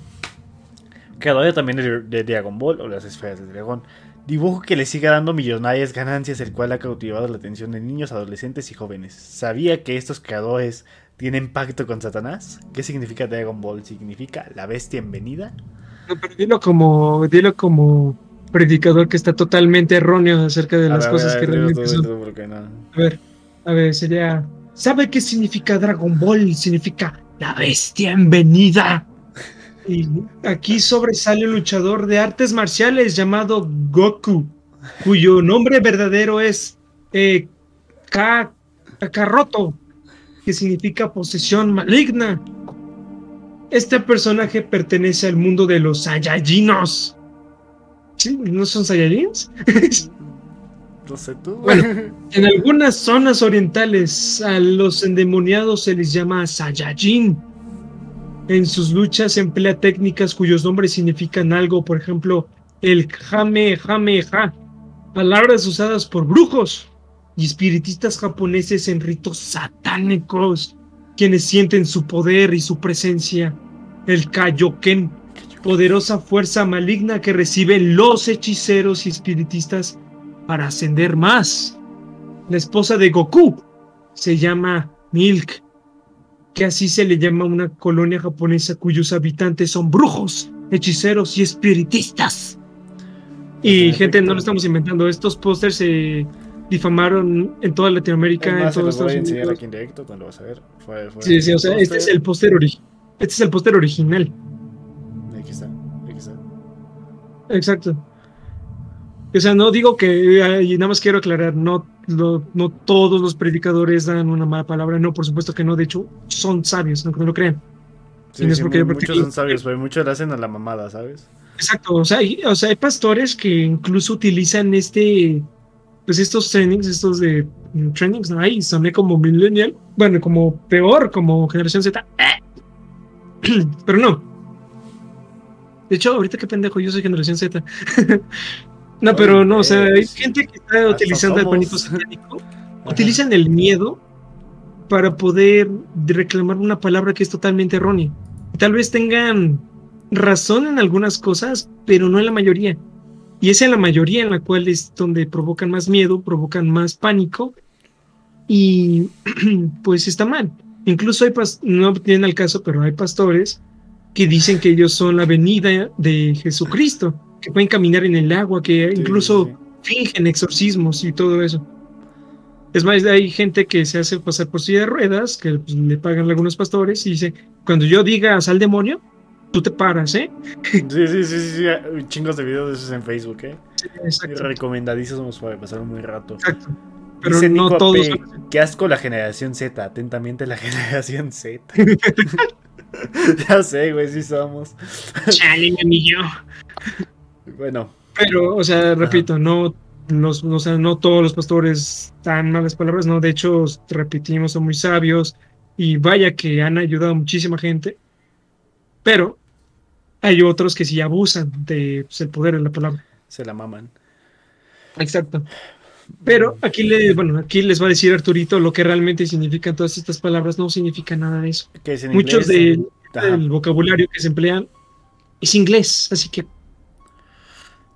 Creadora también de, Dragon Ball o las esferas de dragón. Dibujo que le sigue dando millonarias ganancias, el cual ha cautivado la atención de niños, adolescentes y jóvenes. ¿Sabía que estos creadores tienen pacto con Satanás? ¿Qué significa Dragon Ball? ¿Significa la bestia en venida? No, pero dilo como, dilo como predicador que está totalmente erróneo acerca de las cosas que realmente son. A ver. A ver, sería. ¿Sabe qué significa Dragon Ball? Significa la bestia en venida. Y aquí sobresale un luchador de artes marciales llamado Goku, cuyo nombre verdadero es eh, Kakaroto, que significa posesión maligna. Este personaje pertenece al mundo de los Saiyajinos. ¿Sí? ¿No son Saiyajins? no sé tú. Bueno, en algunas zonas orientales a los endemoniados se les llama Saiyajin. En sus luchas emplea técnicas cuyos nombres significan algo, por ejemplo, el Jame Jame Ja, palabras usadas por brujos y espiritistas japoneses en ritos satánicos, quienes sienten su poder y su presencia. El Kaioken, poderosa fuerza maligna que reciben los hechiceros y espiritistas para ascender más. La esposa de Goku se llama Milk, que así se le llama a una colonia japonesa cuyos habitantes son brujos, hechiceros y espiritistas. Y gente, no lo estamos inventando, estos pósters se difamaron en toda Latinoamérica. en todo Estados voy a enseñar aquí en directo cuando vas a ver. sí, sí, o sea, este es el póster original. Este es el póster original. Aquí está, aquí está. Exacto. O sea, no digo que, y nada más quiero aclarar, no, no, todos los predicadores dan una mala palabra, no, por supuesto que no, de hecho, son sabios, no que no lo crean. Sí, muchos son sabios, pero muchos le hacen a la mamada, ¿sabes? Exacto, o sea, hay, o sea, hay pastores que incluso utilizan este, pues estos trainings, estos de mm, trainings, ¿no? Ahí soné como millennial, bueno, como peor, como generación Z, pero no. De hecho, ahorita qué pendejo, yo soy generación Z. No, pero no, o sea, hay gente que está utilizando el pánico satánico, utilizan el miedo para poder reclamar una palabra que es totalmente errónea. Tal vez tengan razón en algunas cosas, pero no en la mayoría. Y es en la mayoría en la cual es donde provocan más miedo, provocan más pánico y pues está mal. Incluso hay, no tienen al caso, pero hay pastores que dicen que ellos son la venida de Jesucristo que pueden caminar en el agua, que incluso fingen exorcismos y todo eso. Es más, hay gente que se hace pasar por silla de ruedas, que pues, le pagan algunos pastores y dice, cuando yo diga al demonio, tú te paras, ¿eh? Sí, sí, sí, sí, chingos de videos de esos en Facebook, ¿eh? Sí, exacto. Recomendadísimos para pasar un buen rato. Exacto. Pero no todos. Qué asco la generación Z, atentamente la generación Z. ya sé, güey, sí somos. Chale, mi bueno. Pero, o sea, repito, no, los, o sea, no todos los pastores dan malas palabras, no, de hecho, repetimos, son muy sabios y vaya que han ayudado a muchísima gente, pero hay otros que sí abusan de pues, el poder de la palabra. Se la maman. Exacto. Pero aquí, le, bueno, aquí les va a decir Arturito lo que realmente significan todas estas palabras, no significa nada de eso. Muchos del vocabulario que se emplean es inglés, así que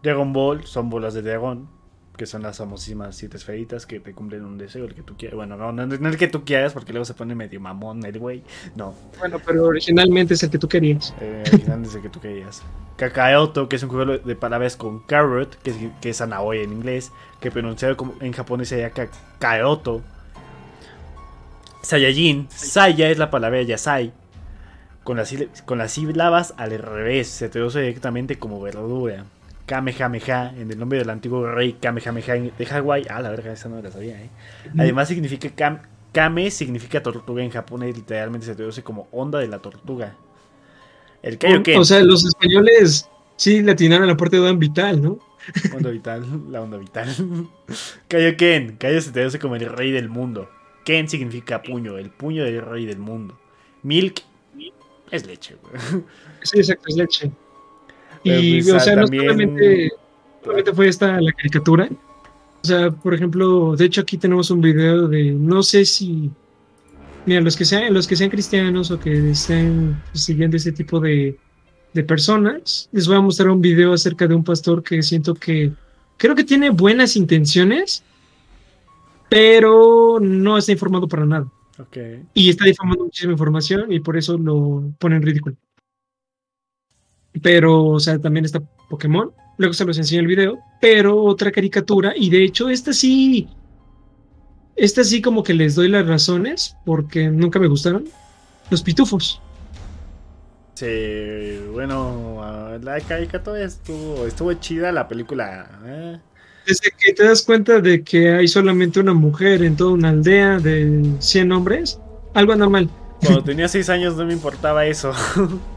Dragon Ball son bolas de dragón, que son las famosísimas siete esferitas que te cumplen un deseo, el que tú quieras. Bueno, no, no, el que tú quieras, porque luego se pone medio mamón el güey. No. Bueno, pero originalmente es el que tú querías. Eh, originalmente es el que tú querías. Kakaoto, que es un juego de palabras con carrot, que es, que es zanahoria en inglés, que pronunciado como, en japonés sería Kakaoto. Saiyajin, Saya es la palabra yasai. Con las, con las sílabas al revés, se traduce directamente como verdura. Kamehameha, en el nombre del antiguo rey Kamehameha de Hawái. Ah, la verdad, esa no la sabía, ¿eh? Además, significa Kame significa tortuga en japonés, literalmente se traduce como onda de la tortuga. El Kaioken. O sea, los españoles sí latinaron la parte de onda vital, ¿no? Onda vital, la onda vital. Kaioken, Kaio se traduce como el rey del mundo. Ken significa puño, el puño del rey del mundo. Milk es leche, güey. Sí, exacto, es leche. Y, pues, o sea, no solamente, fue esta la caricatura. O sea, por ejemplo, de hecho aquí tenemos un video de, no sé si, mira, los que sean, los que sean cristianos o que estén siguiendo este tipo de, de personas, les voy a mostrar un video acerca de un pastor que siento que creo que tiene buenas intenciones, pero no está informado para nada. Okay. Y está difamando muchísima información y por eso lo pone en ridículo. Pero, o sea, también está Pokémon. Luego se los enseño el video. Pero otra caricatura. Y de hecho, esta sí. Esta sí como que les doy las razones porque nunca me gustaron. Los pitufos. Sí, bueno, la caricatura estuvo, estuvo chida la película. ¿eh? Desde que te das cuenta de que hay solamente una mujer en toda una aldea de 100 hombres, algo anormal. Cuando tenía 6 años no me importaba eso.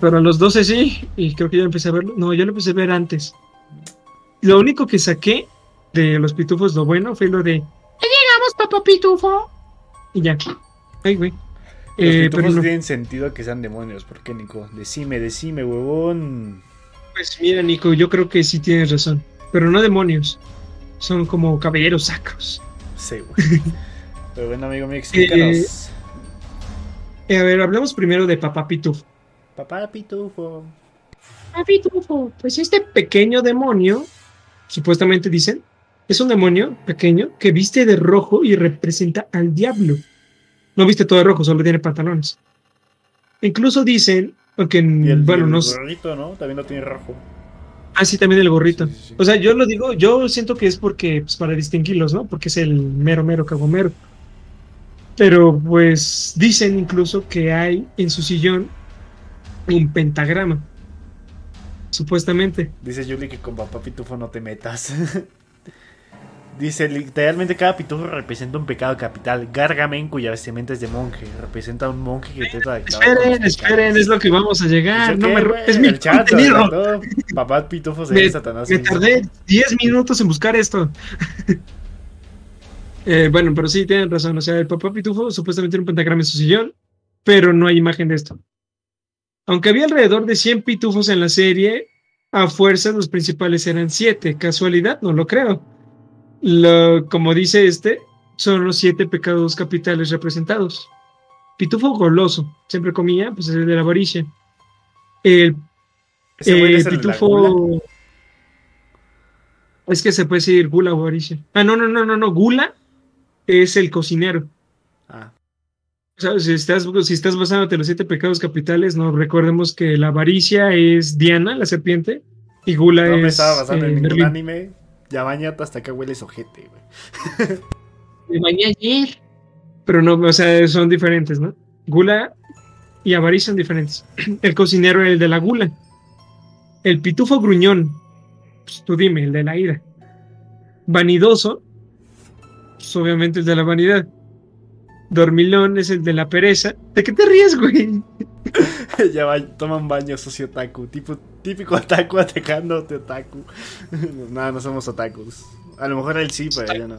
Pero a los 12 sí, y creo que ya empecé a verlo. No, yo lo empecé a ver antes. Lo único que saqué de los pitufos, lo bueno, fue lo de. llegamos, papá pitufo! Y ya. Ay, güey. Los eh, pitufos no. tienen sentido que sean demonios. ¿Por qué, Nico? Decime, decime, huevón. Pues mira, Nico, yo creo que sí tienes razón. Pero no demonios. Son como caballeros sacros. Sí, güey. Pero bueno, amigo mío, explícanos. Eh, a ver, hablemos primero de Papá Pitufo. Papá Pitufo. Papá Pitufo. Pues este pequeño demonio, supuestamente dicen, es un demonio pequeño que viste de rojo y representa al diablo. No viste todo de rojo, solo tiene pantalones. Incluso dicen, aunque bueno, no gorrito, ¿no? También lo tiene rojo. Ah, sí, también el gorrito. O sea, yo lo digo, yo siento que es porque, pues para distinguirlos, ¿no? Porque es el mero, mero cagomero. Pero pues dicen incluso que hay en su sillón un pentagrama. Supuestamente. Dice Julie que con papá pitufo no te metas. Dice, literalmente cada pitufo representa un pecado capital. Gargamel, cuya vestimenta es de monje, representa un monje que trata de Esperen, esperen, es lo que vamos a llegar. No me, es mi chat, Papá pitufo se me, Satanás. Me tardé 10 minutos en buscar esto. Eh, bueno, pero sí, tienen razón. O sea, el papá pitufo supuestamente tiene un pentagrama en su sillón, pero no hay imagen de esto. Aunque había alrededor de 100 pitufos en la serie, a fuerza los principales eran 7. ¿Casualidad? No lo creo. Lo, como dice este, son los siete pecados capitales representados. Pitufo goloso, siempre comía, pues es el de la avaricia. El, pitufo. Es que se puede decir gula o avaricia. Ah, no, no, no, no, no. Gula es el cocinero. O sea, si estás, si estás basándote en los siete pecados capitales, no recordemos que la avaricia es Diana, la serpiente, y Gula es. No me estaba basando en eh, ningún anime. Ya bañate hasta acá huele ojete, güey. Me bañé ayer. Pero no, o sea, son diferentes, ¿no? Gula y avaricia son diferentes. El cocinero es el de la gula. El pitufo gruñón, pues tú dime, el de la ira. Vanidoso, pues obviamente el de la vanidad. Dormilón es el de la pereza. ¿De qué te ríes, güey? ya va, toma un baño, socio otaku. Tipo, típico otaku atacándote otaku. no, no somos otakus. A lo mejor él sí, pero yo no.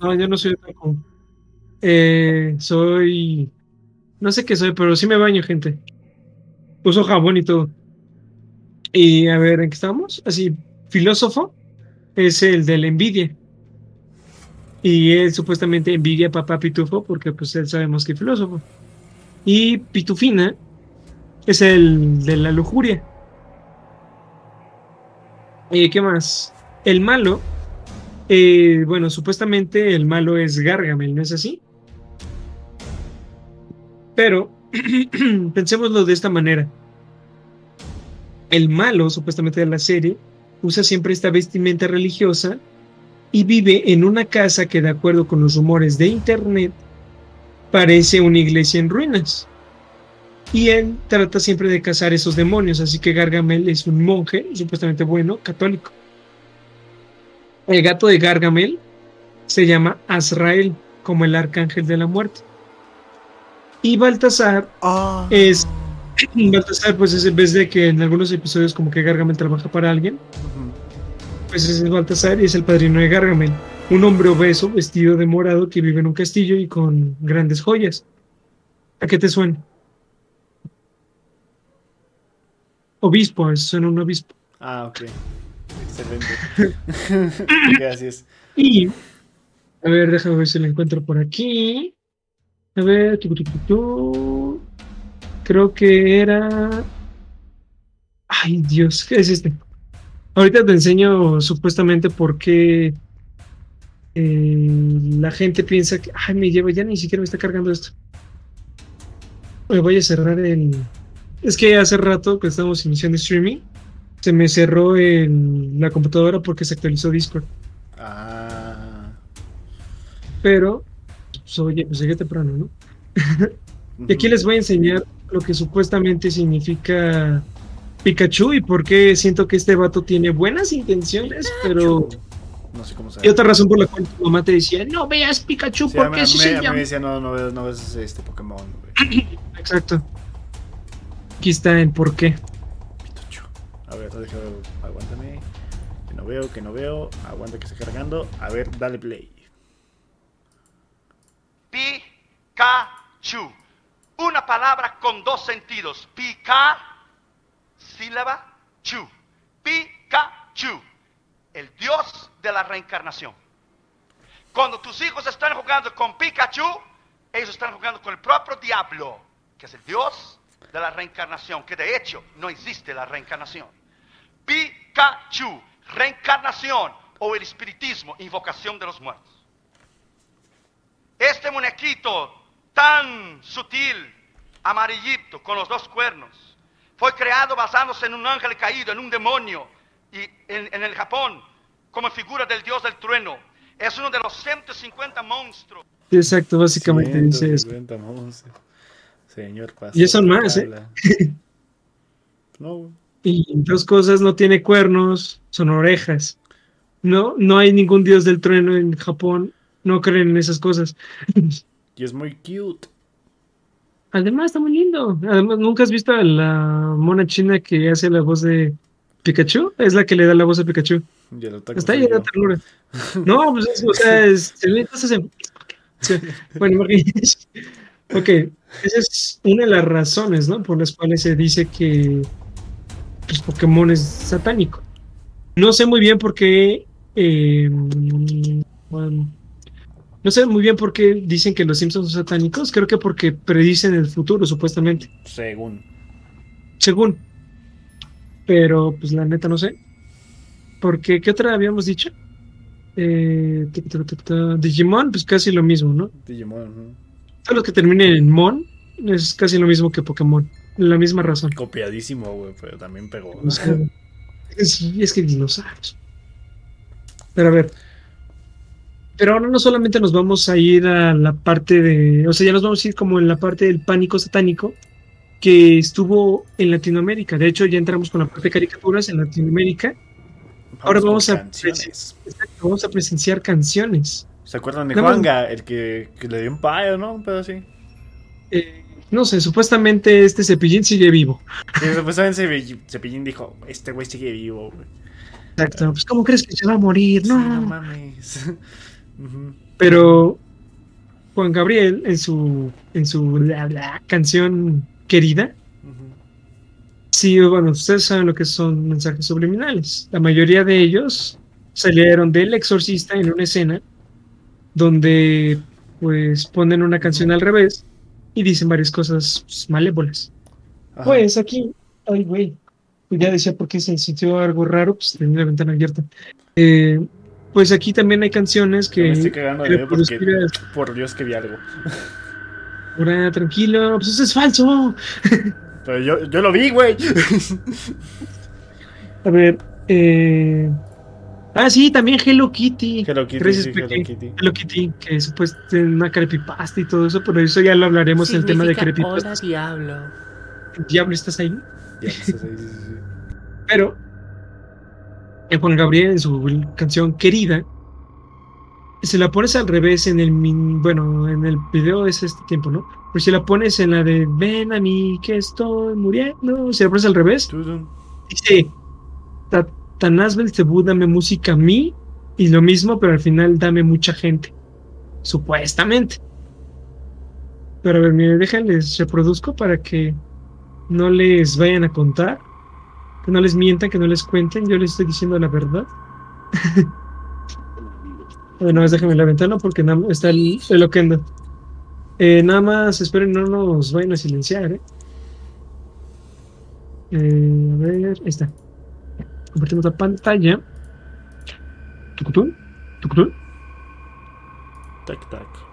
no, yo no soy otaku. Eh, soy. No sé qué soy, pero sí me baño, gente. Uso jabón y todo. Y a ver, ¿en qué estamos? Así, filósofo es el de la envidia. Y él supuestamente envidia a papá Pitufo porque pues él sabemos que es filósofo. Y Pitufina es el de la lujuria. ¿Y qué más? El malo, eh, bueno, supuestamente el malo es Gargamel, ¿no es así? Pero pensémoslo de esta manera. El malo, supuestamente de la serie, usa siempre esta vestimenta religiosa y vive en una casa que, de acuerdo con los rumores de internet, parece una iglesia en ruinas. Y él trata siempre de cazar esos demonios, así que Gargamel es un monje, supuestamente bueno, católico. El gato de Gargamel se llama Azrael, como el arcángel de la muerte. Y Baltasar ah. es. Baltasar, pues es en vez de que en algunos episodios, como que Gargamel trabaja para alguien, pues es Baltasar y es el padrino de Gargamel, un hombre obeso vestido de morado que vive en un castillo y con grandes joyas. ¿A qué te suena? Obispo, suena un obispo. Ah, ok. Excelente. Gracias. Y, a ver, déjame ver si lo encuentro por aquí. A ver, creo que era. Ay, Dios, ¿qué es este? Ahorita te enseño supuestamente por qué eh, la gente piensa que, ay, me lleva, ya ni siquiera me está cargando esto. Me voy a cerrar el, es que hace rato que estamos iniciando streaming, se me cerró la computadora porque se actualizó Discord. Ah. pero, pues, oye, pues llegué temprano, ¿no? y aquí les voy a enseñar lo que supuestamente significa Pikachu y por qué siento que este vato tiene buenas intenciones, pero... No sé cómo se Y otra razón por la cual tu mamá te decía, no veas Pikachu porque así se llama. me decía, no, no, ves, no ves este Pokémon. Exacto. Aquí está el por qué. Pikachu. A ver, déjame, aguántame. Que no veo, que no veo. Aguanta que esté cargando. A ver, dale play. Pikachu. Una palabra con dos sentidos. Pica, sílaba, chu. Pikachu. El Dios de la reencarnación. Cuando tus hijos están jugando con Pikachu, ellos están jugando con el propio diablo, que es el Dios de la reencarnación, que de hecho no existe la reencarnación. Pikachu, reencarnación o el espiritismo, invocación de los muertos. Este muñequito tan sutil, amarillito, con los dos cuernos, fue creado basándose en un ángel caído, en un demonio, y en, el Japón, como figura del dios del trueno. Es uno de los 150 monstruos. Exacto, básicamente dice eso. Señor Y son más, ¿eh? no. Y dos cosas, no tiene cuernos, son orejas. No, no hay ningún dios del trueno en Japón. No creen en esas cosas. Y es muy cute. Además, está muy lindo. Además, ¿nunca has visto a la mona china que hace la voz de Pikachu? Es la que le da la voz a Pikachu. está ahí de ternura. No, pues es, o sea, es, bueno, ok, esa es una de las razones, ¿no? Por las cuales se dice que pues, Pokémon es satánico. No sé muy bien por qué. Eh, bueno, no sé muy bien por qué dicen que los Simpsons son satánicos. Creo que porque predicen el futuro, supuestamente. Según. Según. Pero, pues la neta no sé. Porque, ¿qué otra habíamos dicho? Eh, Digimon, pues casi lo mismo, ¿no? Digimon. Todos los que terminen en Mon es casi lo mismo que Pokémon. La misma razón. Copiadísimo, güey, pero también pegó. sí, es que dinosaurios. Pero a ver, pero ahora no solamente nos vamos a ir a la parte de, o sea, ya nos vamos a ir como en la parte del pánico satánico que estuvo en Latinoamérica. De hecho, ya entramos con la parte de caricaturas en Latinoamérica. ahora vamos a, vamos a presenciar canciones. ¿Se acuerdan de Juanga, el que, le dio un payo, no? Un pedo así. Eh, no sé, supuestamente este Cepillín sigue vivo. Sí, supuestamente Cepillín dijo, este güey sigue vivo, güey. Exacto, pues ¿cómo crees que se va a morir? No, no mames. Pero Juan Gabriel, en su, en su canción querida, sí, bueno, ustedes saben lo que son mensajes subliminales. La mayoría de ellos salieron del exorcista en una escena donde pues ponen una canción al revés y dicen varias cosas pues, malévolas. Pues aquí, ay güey, ya decía porque se sintió algo raro, pues tenía la ventana abierta. Eh, pues aquí también hay canciones que. me estoy cagando de porque, por Dios que vi algo. Ahora, tranquilo, pues eso es falso. Pero yo, yo lo vi, güey. A ver, eh. Ah, sí, también Hello Kitty. Hello Kitty, sí, Hello Kitty. Hello Kitty, que es pues una creepypasta y todo eso, pero eso ya lo hablaremos en el tema de creepypasta. Hola, diablo. ¿Diablo estás ahí? Diablo estás ahí, sí, sí, sí. Pero Juan Gabriel en su canción Querida, si la pones al revés en el bueno, en el video es este tiempo, ¿no? Pero si la pones en la de ven a mí que estoy muriendo, si la pones al revés, dice Satanás Belzebú dame música a mí y lo mismo, pero al final dame mucha gente. Supuestamente. Pero a ver, mire, déjenles reproduzco para que no les vayan a contar que no les mientan, que no les cuenten, yo les estoy diciendo la verdad. bueno, déjenme la ventana porque está el, el Oquendo. Eh, nada más esperen, no nos vayan a silenciar. ¿eh? Eh, a ver, ahí está. Compartimos la pantalla. Tucutún, tucutún. Tac, tac.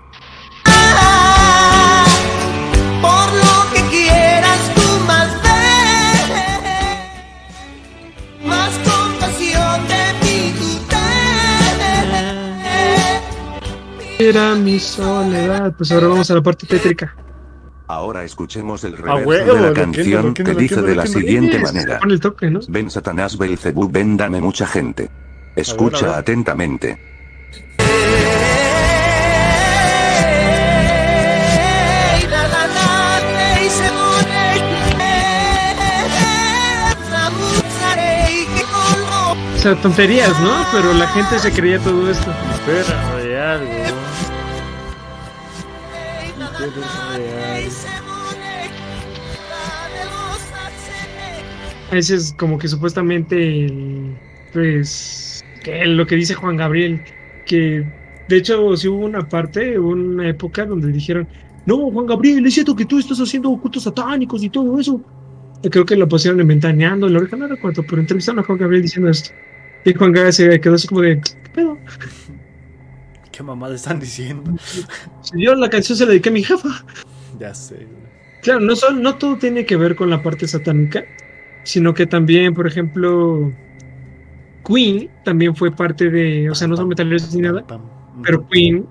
Era mi soledad. Pues ahora vamos a la parte tétrica. Ahora escuchemos el Ah, reverso de la canción que entiendo, dice de la siguiente manera. Pon el toque, ¿no? Ven Satanás Belcebú, ven dame mucha gente. Escucha a ver. atentamente. O sea, tonterías, ¿no? Pero la gente se creía todo esto. Espera, de algo. Espera, de Ese es como que supuestamente, el- pues, lo que dice Juan Gabriel, que de hecho sí hubo una parte, una época donde dijeron, no, Juan Gabriel, es cierto que tú estás haciendo cultos satánicos y todo eso. Creo que lo pusieron en Ventaneando, en la oreja, no recuerdo, pero entrevistaron a Juan Gabriel diciendo esto. Y Juan Gabriel se quedó así como de, ¿qué pedo? ¿Qué mamada están diciendo? Yo la canción se la dediqué a mi jefa. Ya sé. Claro, no, son, no todo tiene que ver con la parte satánica, sino que también, por ejemplo, Queen también fue parte de, o sea, no son metaleros ni nada, pero Queen,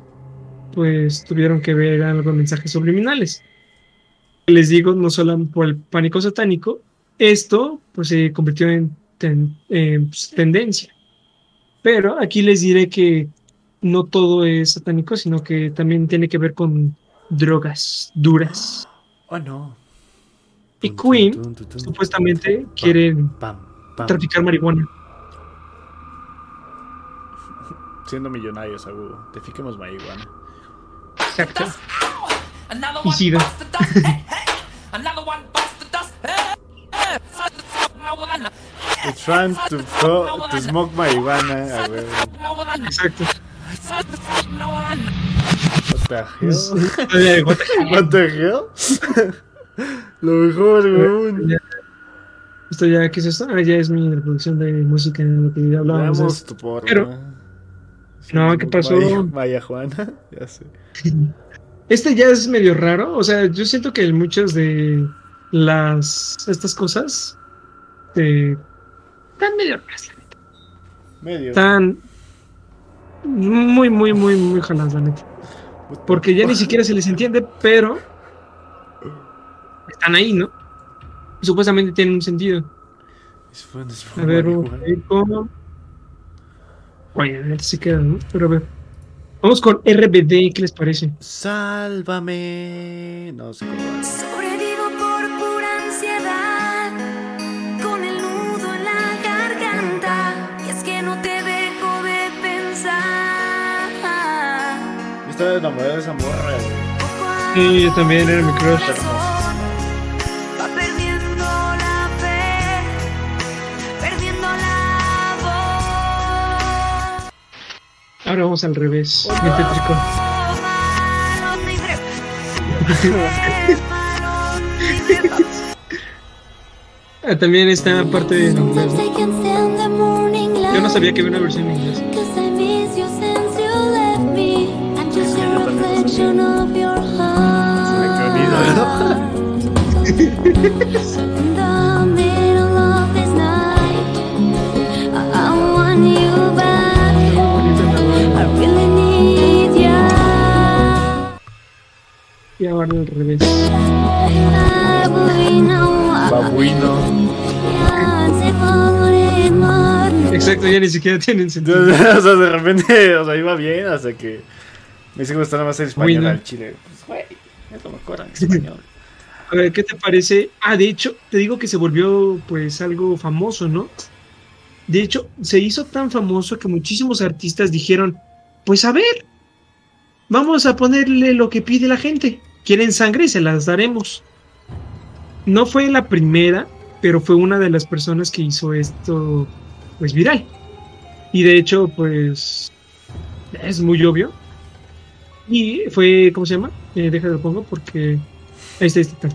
pues tuvieron que ver algo mensajes subliminales. Les digo, no solo por el pánico satánico, esto pues se convirtió en, ten- en, pues, tendencia. Pero aquí les diré que no todo es satánico, sino que también tiene que ver con drogas duras. Oh, no. Y Queen, supuestamente quieren Pam, pam. traficar marihuana. Siendo millonarios, Agu. Trafiquemos marihuana. Exacto. Y. It's trying to, smoke marihuana. A ver. Marijuana. Exacto. What the hell? Eh, what the- hell? Lo mejor, weón. Esto ya, ¿qué es esto? Ah, ya es mi reproducción de música en lo que ya hablábamos. Veamos tu porra. Pero- No, ¿qué pasó? Vaya, Juana. Ya sé. Este ya es medio raro. O sea, yo siento que muchas de las estas cosas eh, están medio raras. Medio. Están muy, muy, muy, muy jaladas, la neta. Porque ya ni fuck? siquiera se les entiende, pero están ahí, ¿no? Supuestamente tienen un sentido. A ver, vamos marihuana. a ir con. Oye, a ver si queda, ¿no? Pero a ver. Vamos con RBD, ¿qué les parece? Sálvame. No sé cómo estaba enamorado de esa morra, güey. Sí, yo también era mi crush. corazón Va perdiendo la fe, perdiendo la voz. Ahora vamos al revés. Bien tétrico. Ah, también está parte de Yo no sabía que había una versión en inglés. Reflection of your heart. In the middle of this night, I, I want you back. I really need ya. Y ahora al revés. Babuino, Babuino. Exacto, ya ni siquiera tienen sentido. o sea, de repente, o sea, iba bien hasta que me dice que me gustaba más el español al chile. Pues, güey, es lo mejor en español. A ver, ¿qué te parece? Ah, de hecho, te digo que se volvió pues algo famoso, ¿no? De hecho, se hizo tan famoso que muchísimos artistas dijeron, pues a ver, vamos a ponerle lo que pide la gente. Quieren sangre, se las daremos. No fue la primera, pero fue una de las personas que hizo esto pues viral. Y de hecho, pues es muy obvio. Y fue, ¿cómo se llama? Eh, déjame lo pongo porque Ahí está, ahí está.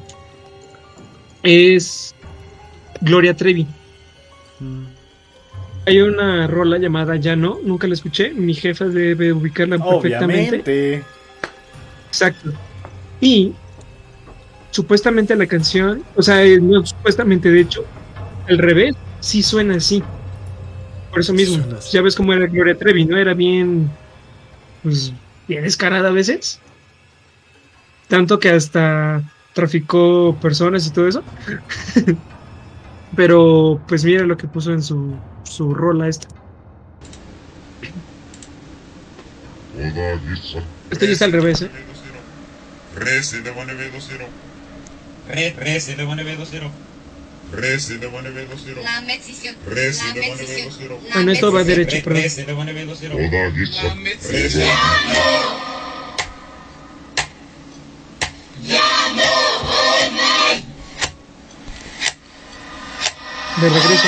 Es Gloria Trevi. Mm. Hay una rola llamada Ya no, nunca la escuché. Mi jefa debe ubicarla perfectamente. Exacto. Y supuestamente la canción, o sea, eh, no supuestamente, de hecho, al revés, sí suena así. Por eso mismo, ya ves cómo era Gloria Trevi, ¿no? Era bien, pues, bien descarada a veces. Tanto que hasta traficó personas y todo eso. Pero pues mira lo que puso en su, su rola esta. Este ya está al revés, ¿eh? Re, si le pone B20. Re, Bueno, esto va derecho, Re, perdón. re, si le pone B20. Toda guisa. Re, si De regreso.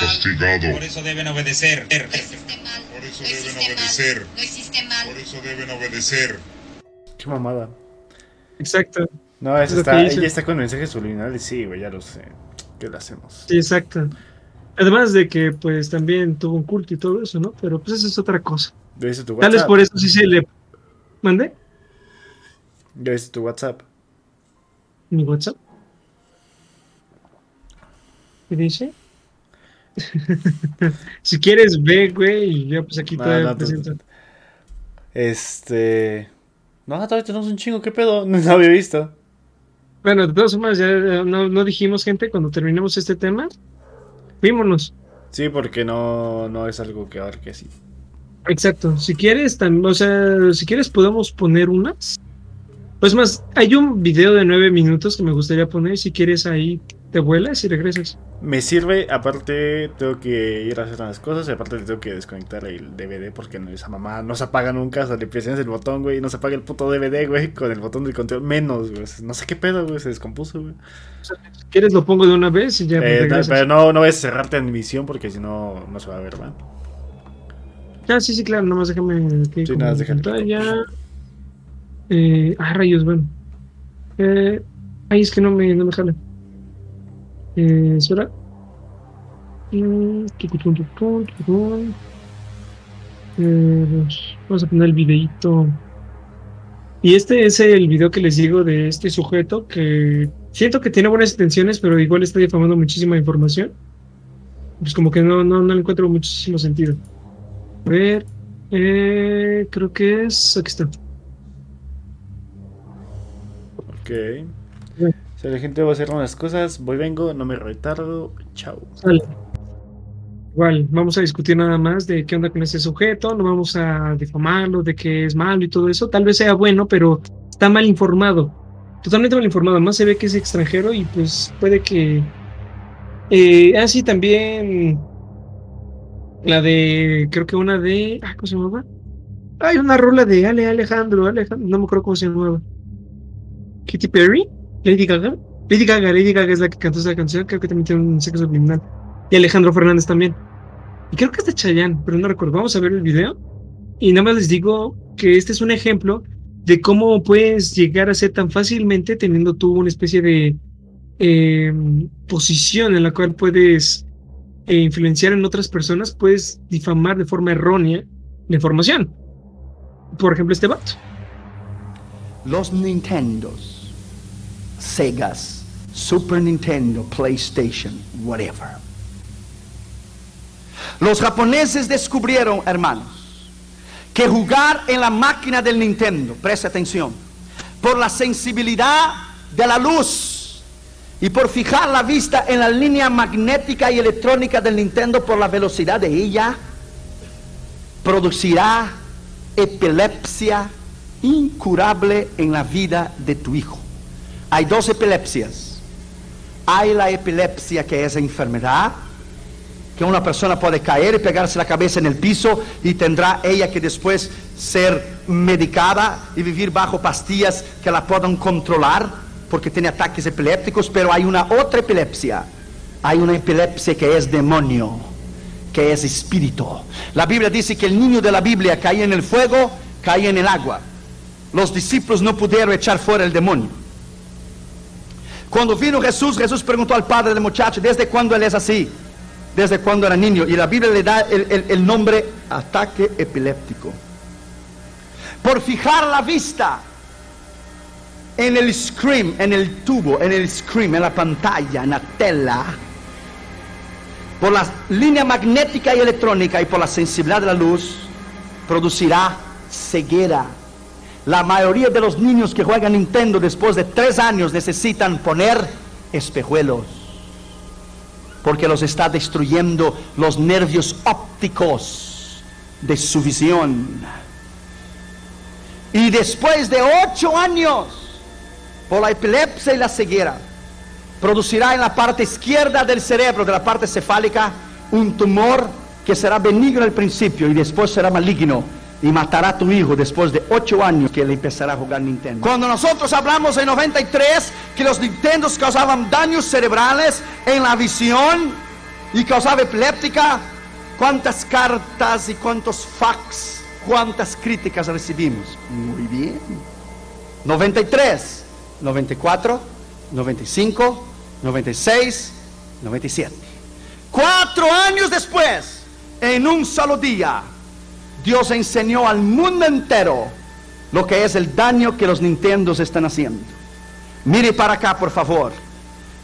castigado. Por eso deben obedecer. No hiciste mal. Por eso No deben mal. obedecer. No hiciste mal. Por eso deben obedecer. Qué mamada. Exacto. No, esa Es está, ella está con mensajes subliminales, sí, güey, ya lo sé. ¿Qué le hacemos? Sí, exacto. Además de que pues también tuvo un culto y todo eso, ¿no? Pero pues eso es otra cosa. ¿Ya viste tu Tal vez por eso sí se le... ¿Mandé? ¿Ya viste tu WhatsApp? Mi WhatsApp. ¿Qué dice? si quieres, ve, güey, y yo pues aquí No, te no, presento. Este... No, todavía tenemos un chingo, ¿qué pedo? No lo había visto. Bueno, de todas formas, ya eh, no, no dijimos, gente, cuando terminemos este tema, fuímonos. Sí, porque no, no es algo que abarque así. Exacto. Si quieres, o sea, si quieres podemos poner unas. Pues más, hay un video de nueve minutos que me gustaría poner. Si quieres ahí te vuelas y regresas. Me sirve, aparte tengo que ir a hacer unas cosas y aparte tengo que desconectar el DVD porque esa mamá no se apaga nunca, o sea, le presionas el botón, güey, y no se apaga el puto DVD, güey, con el botón del control, menos, güey, no sé qué pedo, güey, se descompuso, güey. Si quieres lo pongo de una vez y ya Eh, regresas. pero no, no voy a cerrar transmisión porque si no, no se va a ver, ¿va? Ah, sí, sí, claro, nomás déjame Sí, nada, en pantalla. Eh, ah, rayos, bueno. Eh, ay, es que no me, no me jala. Eh, espera. Mm. Eh, vamos a poner el videito. Y este es el video que les digo de este sujeto que siento que tiene buenas intenciones, pero igual está difamando muchísima información. Pues como que no, no, no le encuentro muchísimo sentido. A ver, eh, creo que es. Aquí está. Ok. La gente va a hacer unas cosas, voy, vengo, no me retardo, chao. Sale. Igual, vamos a discutir nada más de qué onda con ese sujeto, no vamos a difamarlo, de que es malo y todo eso. Tal vez sea bueno, pero está mal informado. Totalmente mal informado. Más se ve que es extranjero y pues puede que. Eh, ah, también. La de. Creo que una de. Ah, ¿Cómo se llamaba? Hay una rola de Ale Alejandro, Alejandro. No me acuerdo cómo se llamaba. Katy Perry, Lady Gaga. Lady Gaga, Lady Gaga es la que cantó esa canción. Creo que también tiene un sexo subliminal. Y Alejandro Fernández también. Y creo que hasta Chayanne, pero no recuerdo. Vamos a ver el video. Y nada más les digo que este es un ejemplo de cómo puedes llegar a ser tan fácilmente teniendo tú una especie de eh, posición en la cual puedes eh, influenciar en otras personas, puedes difamar de forma errónea la información. Por ejemplo, este vato. Los Nintendos, Segas, Super Nintendo, PlayStation, whatever. Los japoneses descubrieron, hermanos, que jugar en la máquina del Nintendo, presta atención, por la sensibilidad de la luz y por fijar la vista en la línea magnética y electrónica del Nintendo por la velocidad de ella, producirá epilepsia incurable en la vida de tu hijo. Hay dos epilepsias. Hay la epilepsia que es enfermedad, que una persona puede caer y pegarse la cabeza en el piso y tendrá ella que después ser medicada y vivir bajo pastillas que la puedan controlar porque tiene ataques epilépticos, pero hay una otra epilepsia. Hay una epilepsia que es demonio, que es espíritu. La Biblia dice que el niño de la Biblia caía en el fuego, caía en el agua. Los discípulos no pudieron echar fuera el demonio. Cuando vino Jesús, Jesús preguntó al padre del muchacho, ¿desde cuándo él es así? Desde cuando era niño. Y la Biblia le da el, nombre ataque epiléptico. Por fijar la vista en el screen, en el tubo, en el screen, en la pantalla, en la tela, por la línea magnética y electrónica y por la sensibilidad de la luz, producirá ceguera. La mayoría de los niños que juegan Nintendo después de tres años necesitan poner espejuelos. Porque los está destruyendo los nervios ópticos de su visión. Y después de ocho años, por la epilepsia y la ceguera, producirá en la parte izquierda del cerebro, de la parte cefálica, un tumor que será benigno al principio y después será maligno y matará a tu hijo después de ocho años que él empezará a jugar Nintendo. Cuando nosotros hablamos en 93 que los Nintendos causaban daños cerebrales en la visión y causaba epiléptica, ¿cuántas cartas y cuántos fax, cuántas críticas recibimos? Muy bien. 93, 94, 95, 96, 97. Cuatro años después, en un solo día, Dios enseñó al mundo entero lo que es el daño que los Nintendos están haciendo. Mire para acá, por favor.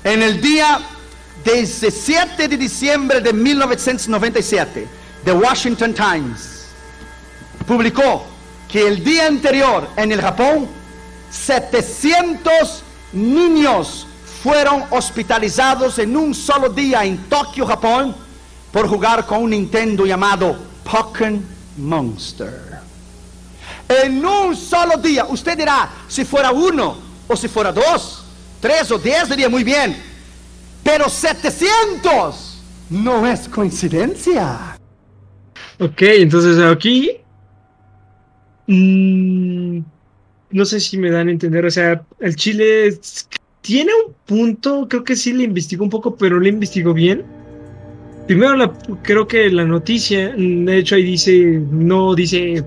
En el día 17 de diciembre de 1997, The Washington Times publicó que el día anterior en el Japón, 700 niños fueron hospitalizados en un solo día en Tokio, Japón, por jugar con un Nintendo llamado Pokémon Monster. En un solo día, usted dirá, si fuera uno, o si fuera dos, tres o diez, diría muy bien. Pero 700 no es coincidencia. Ok, entonces aquí. mm, no sé si me dan a entender. O sea, el Chile tiene un punto. Creo que sí le investigó un poco, pero le investigó bien. Primero, la- creo que la noticia, de hecho, ahí dice. No dice.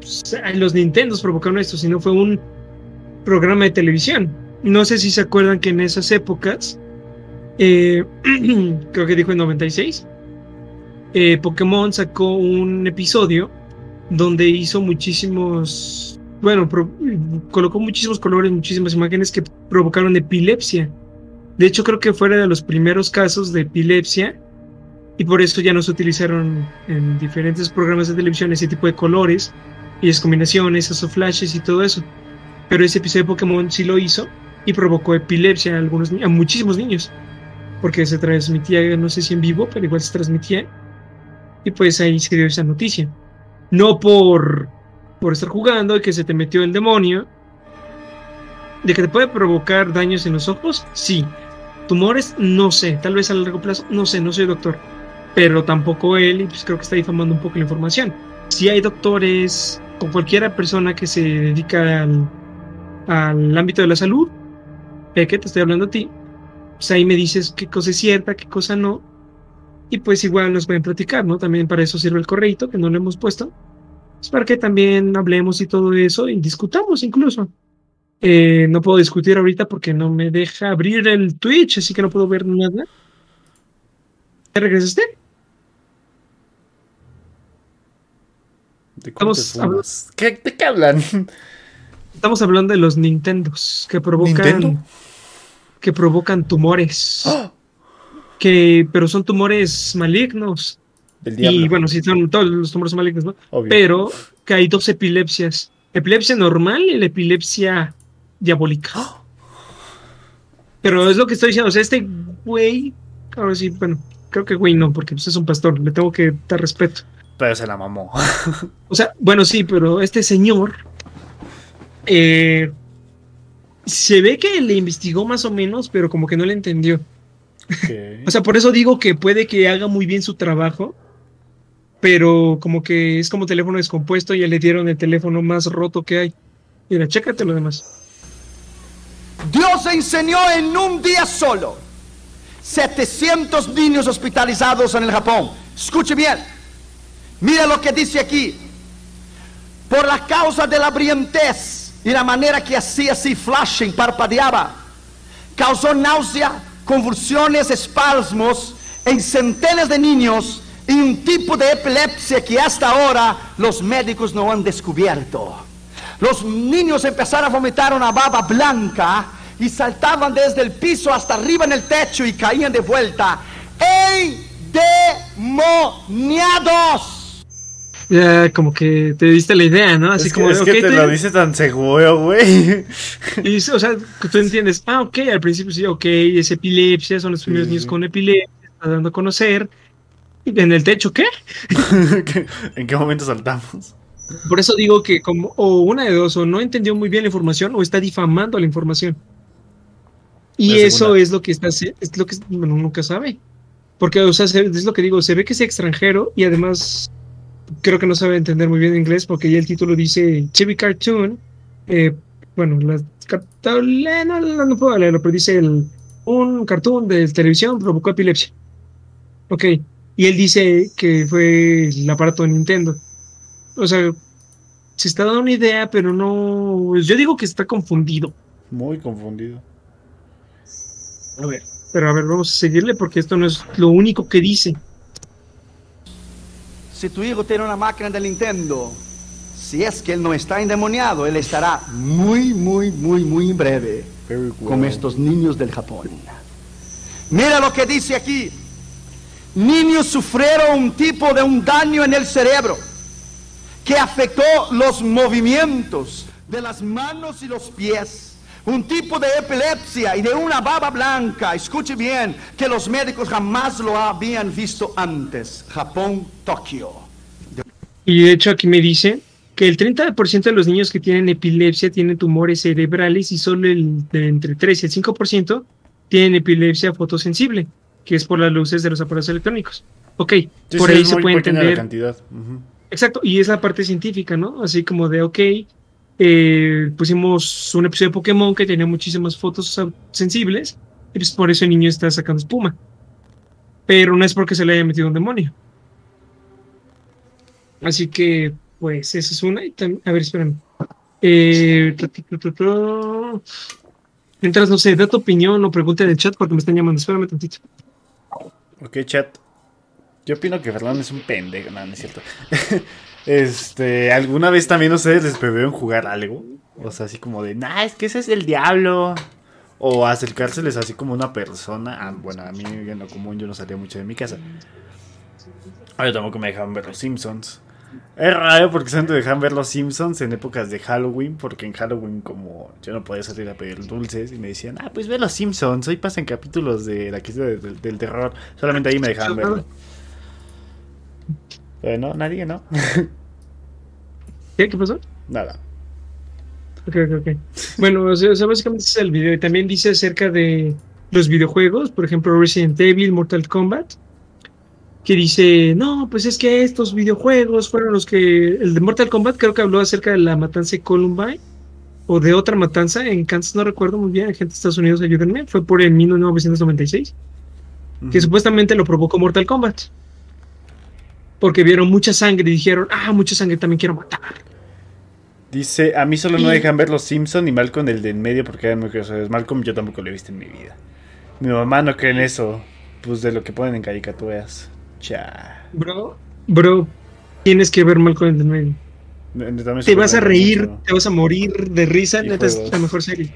pues, "Ay, los Nintendos provocaron esto, sino fue un programa de televisión. No sé si se acuerdan que en esas épocas. eh, creo que dijo en 96 eh, Pokémon sacó un episodio donde hizo muchísimos, bueno, colocó muchísimos colores, muchísimas imágenes que provocaron epilepsia. De hecho, creo que fuera de los primeros casos de epilepsia y por eso ya no se utilizaron en diferentes programas de televisión ese tipo de colores y esas combinaciones, esos flashes y todo eso. Pero ese episodio de Pokémon sí lo hizo y provocó epilepsia a, algunos, a muchísimos niños. Porque se transmitía, no sé si en vivo, pero igual se transmitía y pues ahí se dio esa noticia. No por, por estar jugando y que se te metió el demonio. De que te puede provocar daños en los ojos, sí. Tumores, no sé. Tal vez a largo plazo, no sé, no soy doctor. Pero tampoco él, y pues creo que está difamando un poco la información. Si hay doctores o cualquiera persona que se dedica al, al ámbito de la salud, eh, que te estoy hablando a ti, pues ahí me dices qué cosa es cierta, qué cosa no. Y pues igual nos pueden platicar, ¿no? También para eso sirve el correito, que no lo hemos puesto. Es para que también hablemos y todo eso y discutamos incluso. Eh, no puedo discutir ahorita porque no me deja abrir el Twitch, así que no puedo ver nada. ¿Ya regresaste? ¿De Estamos? ¿Qué, ¿De qué hablan? Estamos hablando de los Nintendos que provocan ¿Nintendo? que provocan tumores. Que pero son tumores malignos. Del Y bueno, sí son todos los tumores malignos, ¿no? Obvio. Pero que hay dos epilepsias. Epilepsia normal y la epilepsia diabólica. Pero es lo que estoy diciendo. O sea, este güey, ahora sí, bueno, creo que güey no, porque pues, es un pastor, le tengo que dar respeto. Pero se la mamó. O sea, bueno, sí, pero este señor eh, se ve que le investigó más o menos, pero como que no le entendió. O sea, por eso digo que puede que haga muy bien su trabajo, pero como que es como teléfono descompuesto y ya le dieron el teléfono más roto que hay. Mira, chécate lo demás. Dios enseñó en un día solo 700 niños hospitalizados en el Japón. Escuche bien. Mira lo que dice aquí. Por la causa de la brillantez y la manera que hacía así flashing, parpadeaba, causó náusea, convulsiones, espasmos en centenas de niños y un tipo de epilepsia que hasta ahora los médicos no han descubierto. Los niños empezaron a vomitar una baba blanca y saltaban desde el piso hasta arriba en el techo y caían de vuelta. ¡Endemoniados! Ya como que te diste la idea, ¿no? Así es que, como, es de, que te te- lo dice tan seguro, güey. y o sea, tú entiendes, ah, ok, al principio sí, ok, es epilepsia, son los primeros sí, niños con epilepsia, está dando a conocer. En el techo, ¿qué? ¿En qué momento saltamos? Por eso digo que como, o una de dos, o no entendió muy bien la información, o está difamando la información. Y La eso es lo que está, es lo que bueno, uno nunca sabe. Porque, o sea, se- es lo que digo, se ve que es extranjero y además creo que no sabe entender muy bien inglés porque ya el título dice Chibi Cartoon. eh, bueno, la, le- no, no, no puedo leerlo, pero dice el, un cartoon de televisión provocó epilepsia. Ok, y él dice que fue el aparato de Nintendo. O sea, se está dando una idea, pero no. Yo digo que está confundido. Muy confundido. A ver. Pero a ver, vamos a seguirle porque esto no es lo único que dice. Si tu hijo tiene una máquina de Nintendo, si es que él no está endemoniado, él estará muy, muy, muy, muy breve Very well. como estos niños del Japón. Mira lo que dice aquí. Niños sufrieron un tipo de un daño en el cerebro que afectó los movimientos de las manos y los pies. Un tipo de epilepsia y de una baba blanca, escuche bien, que los médicos jamás lo habían visto antes. Japón, Tokio. Y de hecho aquí me dice que el 30% de los niños que tienen epilepsia tienen tumores cerebrales y solo el de entre 3 y el 5% tienen epilepsia fotosensible, que es por las luces de los aparatos electrónicos. Ok, Sí, por sí, ahí es se muy puede entender. la cantidad. Ujú. Exacto, y es la parte científica, ¿no? Así como de, ok, eh, pusimos un episodio de Pokémon que tenía muchísimas fotos sensibles, y pues por eso el niño está sacando espuma. Pero no es porque se le haya metido un demonio. Así que, pues, esa es una. a ver, espérame. Eh. Mientras, no sé, da tu opinión o pregunta en el chat porque me están llamando. Espérame tantito. Ok, chat. Yo opino que Fernando es un pendejo. No es cierto. este, ¿alguna vez también ustedes les prohibieron jugar algo? O sea, así como de, nah, es que ese es el diablo. O acercárseles así como una persona. Ah, bueno, a mí en lo común yo no salía mucho de mi casa. Yo tampoco me dejaban ver los Simpsons. Es raro porque solamente me dejaban ver los Simpsons en épocas de Halloween, porque en Halloween como yo no podía salir a pedir dulces y me decían, ah, pues ve los Simpsons, hoy pasan capítulos de la crisis de- del- del terror. Solamente ahí me dejaban verlo. Pero no, nadie, ¿no? ¿Qué? ¿Qué pasó? Nada. Ok, ok, ok. Bueno, o sea, básicamente ese es el video. Y también dice acerca de los videojuegos, por ejemplo, Resident Evil, Mortal Kombat, que dice, no, pues es que estos videojuegos fueron los que... El de Mortal Kombat creo que habló acerca de la matanza de Columbine, o de otra matanza en Kansas, no recuerdo muy bien, gente de Estados Unidos, ayúdenme, fue por el 1996, que supuestamente lo provocó Mortal Kombat. Porque vieron mucha sangre y dijeron, ah, mucha sangre, también quiero matar. Dice, a mí solo no Y- dejan ver los Simpsons ni Malcolm el de en medio porque eran muy groseros. Malcolm yo tampoco lo he visto en mi vida. Mi mamá no cree en eso. Pues de lo que ponen en caricaturas. Cha. Bro, bro, tienes que ver Malcolm en el medio. Neta, me Te vas a reír, mucho. te vas a morir de risa, Y neta es la mejor serie.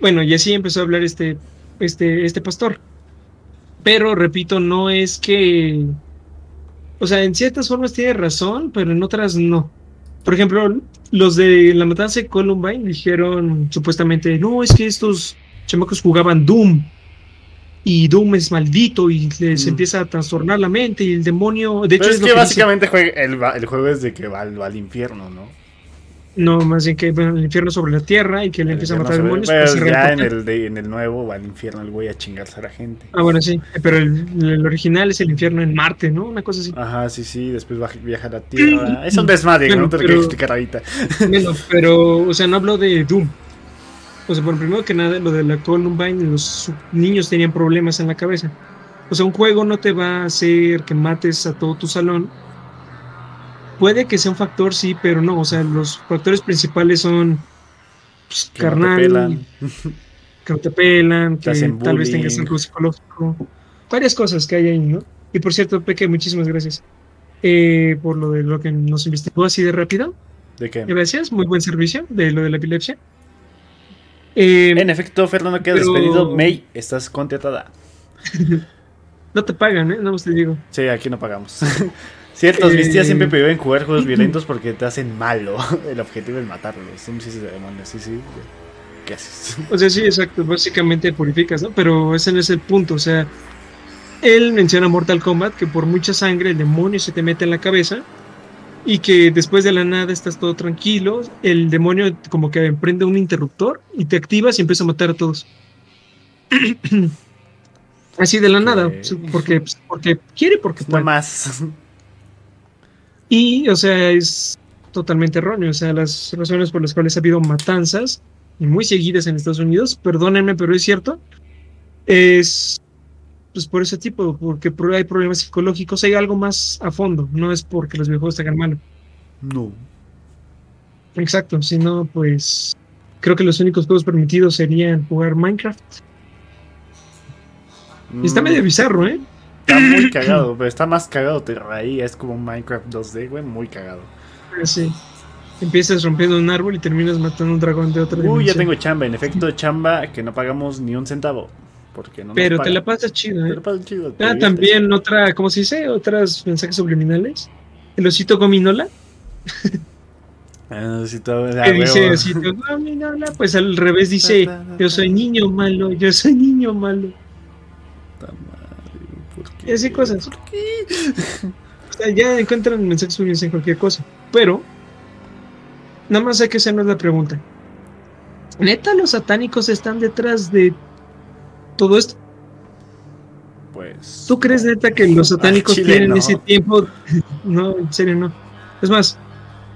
Bueno, y así empezó a hablar este, este, este pastor. Pero repito, no es que. O sea, en ciertas formas tiene razón, pero en otras no. Por ejemplo, los de la matanza de Columbine dijeron supuestamente, no, es que estos chamacos jugaban Doom. Y Doom es maldito y les Mm. empieza a trastornar la mente y el demonio. De hecho, Pero es que dice- básicamente juega- el, el juego es de que va al infierno, ¿no? No, más bien que bueno, el infierno sobre la tierra y que le empieza a matar demonios. pero pues, ya en el, de- en el nuevo va al infierno el güey a chingarse a la gente. Ah, bueno, sí. Pero el, el original es el infierno en Marte, ¿no? Una cosa así. Ajá, sí, sí, después va- viaja a la tierra. Es un desmadre, Bueno, no te lo quiero explicar ahorita. Bueno, pero, o sea, no hablo de Doom. O sea, bueno, primero que nada, lo de la Columbine, los niños tenían problemas en la cabeza. O sea, un juego no te va a hacer que mates a todo tu salón. Puede que sea un factor, sí, pero no. O sea, los factores principales son pues, Que no te carnal, pelan. que no te pelan, Te que hacen tal vez tengas algo psicológico. Varias cosas que hay ahí, ¿no? Y por cierto, Peque, muchísimas gracias eh, por lo de lo que nos investigó así de rápido. ¿De qué? Gracias, muy buen servicio de lo de la epilepsia. Eh, En efecto, Fernando queda pero- despedido. May, estás contratada. no te pagan, ¿eh? No te digo. Sí, aquí no pagamos. Ciertos, mis tías Eh, siempre prohíben jugar juegos violentos porque te hacen malo. El objetivo es matarlos. Son sí, sí, demonios, sí, sí. ¿Qué haces? O sea, sí, exacto. Básicamente purificas, ¿no? Pero ese no es el punto. O sea, él menciona Mortal Kombat que por mucha sangre el demonio se te mete en la cabeza y que después de la nada estás todo tranquilo. El demonio como que emprende un interruptor y te activas y empieza a matar a todos. Así de la nada. Porque, porque quiere, porque No puede. más. Y, o sea, es totalmente erróneo. O sea, las razones por las cuales ha habido matanzas, y muy seguidas en Estados Unidos, perdónenme, pero es cierto, es pues por ese tipo, porque hay problemas psicológicos, hay algo más a fondo, no es porque los videojuegos te hagan mal. No. Exacto, si no, pues creo que los únicos juegos permitidos serían jugar Minecraft. Está Mm, medio bizarro, ¿eh? Está muy cagado, pero está más cagado Terraria. Es como un Minecraft 2D, güey, muy cagado. Sí. Empiezas rompiendo un árbol y terminas matando un dragón de otra Uy, ya dimensión. tengo chamba. En efecto, chamba que no pagamos ni un centavo. Porque no Pero te la pasas chido, Te ¿eh? la pasas chido. te Ah, también otra, ¿cómo se dice? Otras mensajes subliminales. El osito gominola, Ah, sí, todo- ah, que dice osito gominola, pues al revés dice, yo soy niño malo, yo soy niño malo. ¿Por Y qué? así cosas. O sea, ya encuentran mensajes subliminales en cualquier cosa. Pero, nada más hay que hacernos la pregunta. ¿Neta los satánicos están detrás de todo esto? Pues. ¿Tú crees neta que los satánicos tienen no. ese tiempo? No, en serio no. Es más,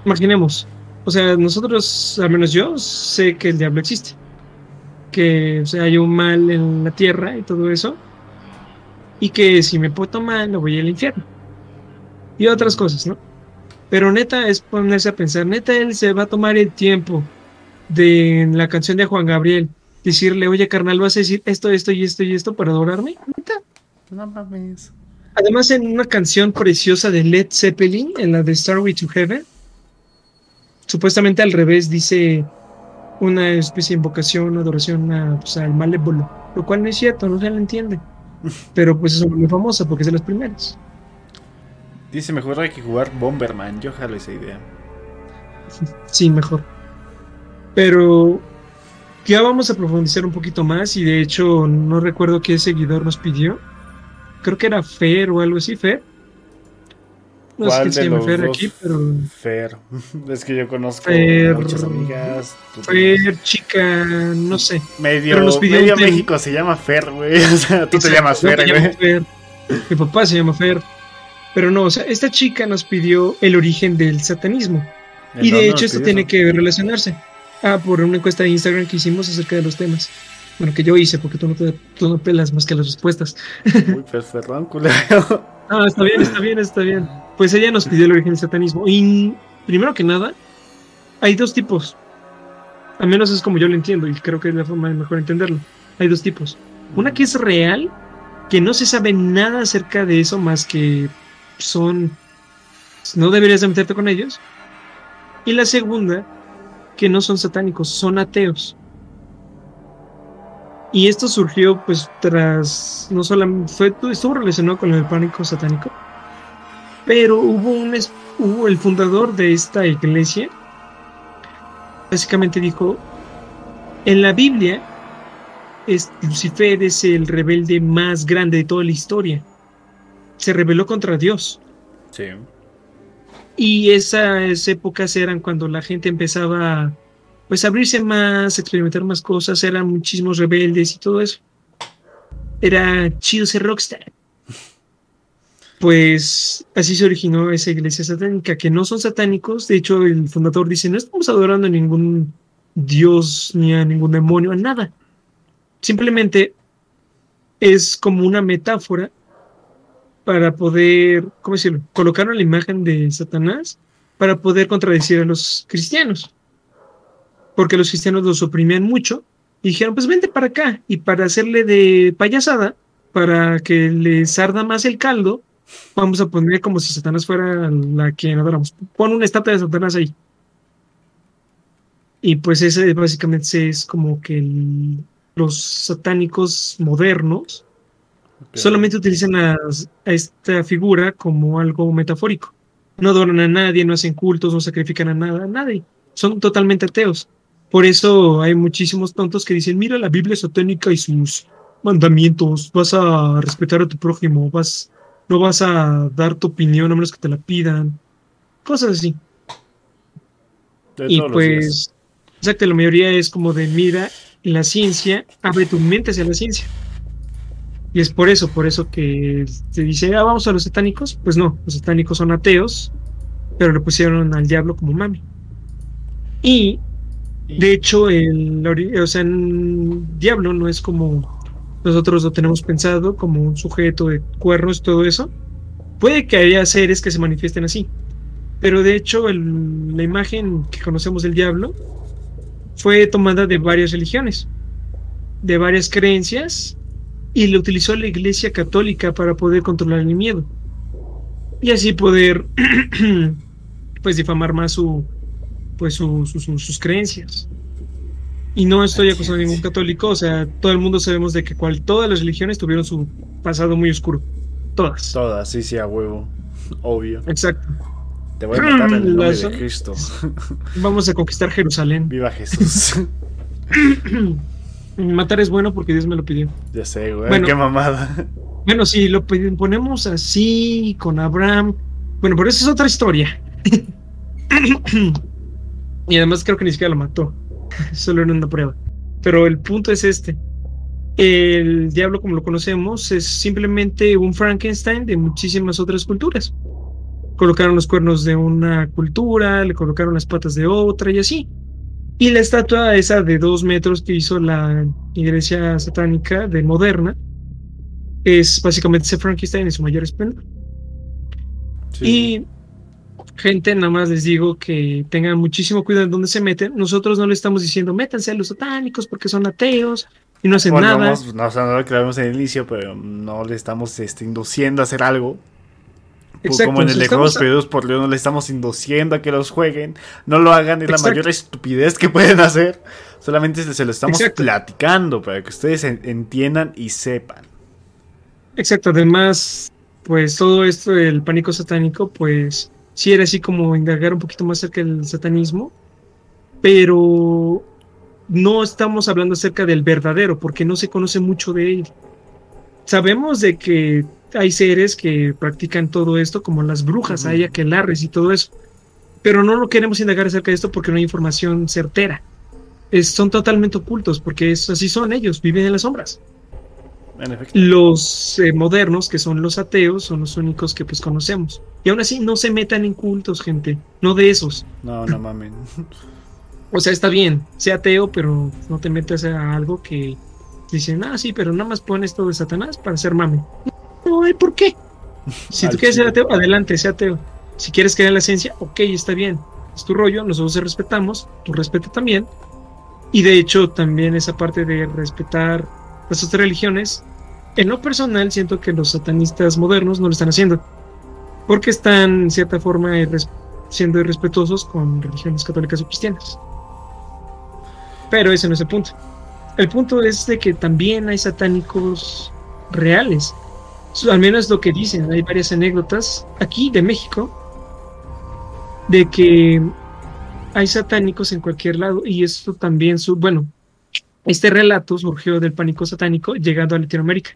imaginemos. O sea, nosotros, al menos yo, sé que el diablo existe. Que o sea, hay un mal en la tierra y todo eso. Y que si me porto mal, me voy al infierno. Y otras cosas, ¿no? Pero neta es ponerse a pensar, neta él se va a tomar el tiempo de en la canción de Juan Gabriel decirle, oye carnal, vas a decir esto, esto y esto y esto para adorarme. Neta, No mames. Además, en una canción preciosa de Led Zeppelin, en la de Starway to Heaven, supuestamente al revés dice una especie de invocación, adoración a, pues, al malévolo, lo cual no es cierto, no se le entiende. Pero pues es muy famosa porque es de las primeras. Dice mejor hay que jugar Bomberman. Yo jalo esa idea. Sí, mejor. Pero ya vamos a profundizar un poquito más y de hecho no recuerdo qué seguidor nos pidió. Creo que era Fer o algo así, Fer. No ¿Cuál quién se de llama los Fer dos? aquí, pero Fer. Es que yo conozco Fer- muchas amigas. Fer, chica, no sé. Medio, Pero nos pidió medio. México se llama Fer, güey. O sea, tú te llamas Fer, güey. Fer. Mi papá se llama Fer. Pero no, o sea, esta chica nos pidió el origen del satanismo. ¿En Y de hecho esto tiene que relacionarse. Ah, por una encuesta de Instagram que hicimos acerca de los temas. Bueno, que yo hice, porque tú no, te- tú no pelas más que las respuestas. Uy, pues Ferran, culero. Ah, está bien, está bien, está bien. Pues ella nos pidió el origen del satanismo. Y primero que nada, hay dos tipos. Al menos es como yo lo entiendo y creo que es la forma de mejor entenderlo. Hay dos tipos. Una que es real, que no se sabe nada acerca de eso más que son... No deberías de meterte con ellos. Y la segunda, que no son satánicos, son ateos. Y esto surgió pues tras, no solamente, fue, estuvo relacionado con el pánico satánico, pero hubo un, hubo el fundador de esta iglesia, básicamente dijo, en la Biblia, es, Lucifer es el rebelde más grande de toda la historia. Se rebeló contra Dios. Sí. Y esas épocas eran cuando la gente empezaba pues a abrirse más, experimentar más cosas, eran muchísimos rebeldes y todo eso. Era chido ser rockstar. Pues así se originó esa iglesia satánica, que no son satánicos, de hecho el fundador dice, no estamos adorando a ningún dios ni a ningún demonio, a nada. Simplemente es como una metáfora para poder, ¿cómo decirlo? Colocaron la imagen de Satanás para poder contradecir a los cristianos. Porque los cristianos los oprimían mucho y dijeron, pues vente para acá. Y para hacerle de payasada, para que les arda más el caldo, vamos a poner como si Satanás fuera la que adoramos. Pon una estatua de Satanás ahí. Y pues ese básicamente es como que el- los satánicos modernos Solamente utilizan las- a esta figura como algo metafórico. No adoran a nadie, no hacen cultos, no sacrifican a nada, a nadie. Son totalmente ateos. Por eso hay muchísimos tontos que dicen, mira la Biblia satánica y sus mandamientos, vas a respetar a tu prójimo, vas, no vas a dar tu opinión a menos que te la pidan. Cosas así. De Y pues, exacto, la mayoría es como de mira, la ciencia, abre tu mente hacia la ciencia. Y es por eso, por eso que se dice, ah, vamos a los satánicos. Pues no, los satánicos son ateos, pero le pusieron al diablo como mami. Y, de hecho, el, o sea, el diablo no es como nosotros lo tenemos pensado, como un sujeto de cuernos todo eso. Puede que haya seres que se manifiesten así, pero de hecho el- la imagen que conocemos del diablo fue tomada de varias religiones, de varias creencias, y lo utilizó la Iglesia Católica para poder controlar el miedo. Y así poder, pues, difamar más su, pues, su- sus creencias. Y no estoy acusando a ningún católico, o sea, todo el mundo sabemos de que cual, todas las religiones tuvieron su pasado muy oscuro. Todas. Todas, sí, sí, a huevo. Obvio. Exacto. Te voy a matar en el nombre de Cristo. Vamos a conquistar Jerusalén. Viva Jesús. Matar es bueno porque Dios me lo pidió. ya sé, güey. Bueno. Qué mamada. Bueno, si lo ponemos así con Abraham. Bueno, pero esa es otra historia. y además creo que ni siquiera lo mató. Solo era una prueba. Pero el punto es este. El diablo, como lo conocemos, es simplemente un Frankenstein de muchísimas otras culturas. Colocaron los cuernos de una cultura, le colocaron las patas de otra y así. Y la estatua esa de dos metros que hizo la iglesia satánica de moderna es básicamente ese Frankenstein en su mayor esplendor. Y gente, nada más les digo que tengan muchísimo cuidado en dónde se meten. Nosotros no le estamos diciendo métanse a los satánicos porque son ateos y no hacen Bueno, nada. vamos- no, o sea, no lo aclaramos en el inicio, pero no le estamos este, induciendo a hacer algo. Pues Exacto, como en el de juegos perdidos por León, no le estamos induciendo a que los jueguen. No lo hagan, es la mayor estupidez que pueden hacer. Solamente se, lo estamos Exacto. platicando para que ustedes en- entiendan y sepan. Exacto, además, pues todo esto del pánico satánico, pues sí era así como indagar un poquito más acerca del satanismo, pero no estamos hablando acerca del verdadero, porque no se conoce mucho de él. Sabemos de que hay seres que practican todo esto, como las brujas, hay aquelarres y todo eso, pero no lo queremos indagar acerca de esto porque no hay información certera. Es- son totalmente ocultos, porque es, así son ellos, viven en las sombras. Los eh, modernos, que son los ateos, son los únicos que pues conocemos. Y aún así, no se metan en cultos, gente. No de esos. No, no mamen. O sea, está bien, sea ateo, pero no te metas a algo que dicen, ah, sí, pero nada más pones esto de Satanás para hacer mame. No hay por qué. Si tú quieres ser ateo, adelante, sea ateo. Si quieres creer en la ciencia, ok, está bien. Es tu rollo, nosotros te respetamos, tú respeta también. Y de hecho, también esa parte de respetar las otras religiones, en lo personal siento que los satanistas modernos no lo están haciendo. Porque están, en cierta forma, siendo irrespetuosos con religiones católicas o cristianas. Pero ese no es el punto. El punto es de que también hay satánicos reales. Al menos lo que dicen, hay varias anécdotas aquí de México de que hay satánicos en cualquier lado y esto también, su, bueno, este relato surgió del pánico satánico llegando a Latinoamérica.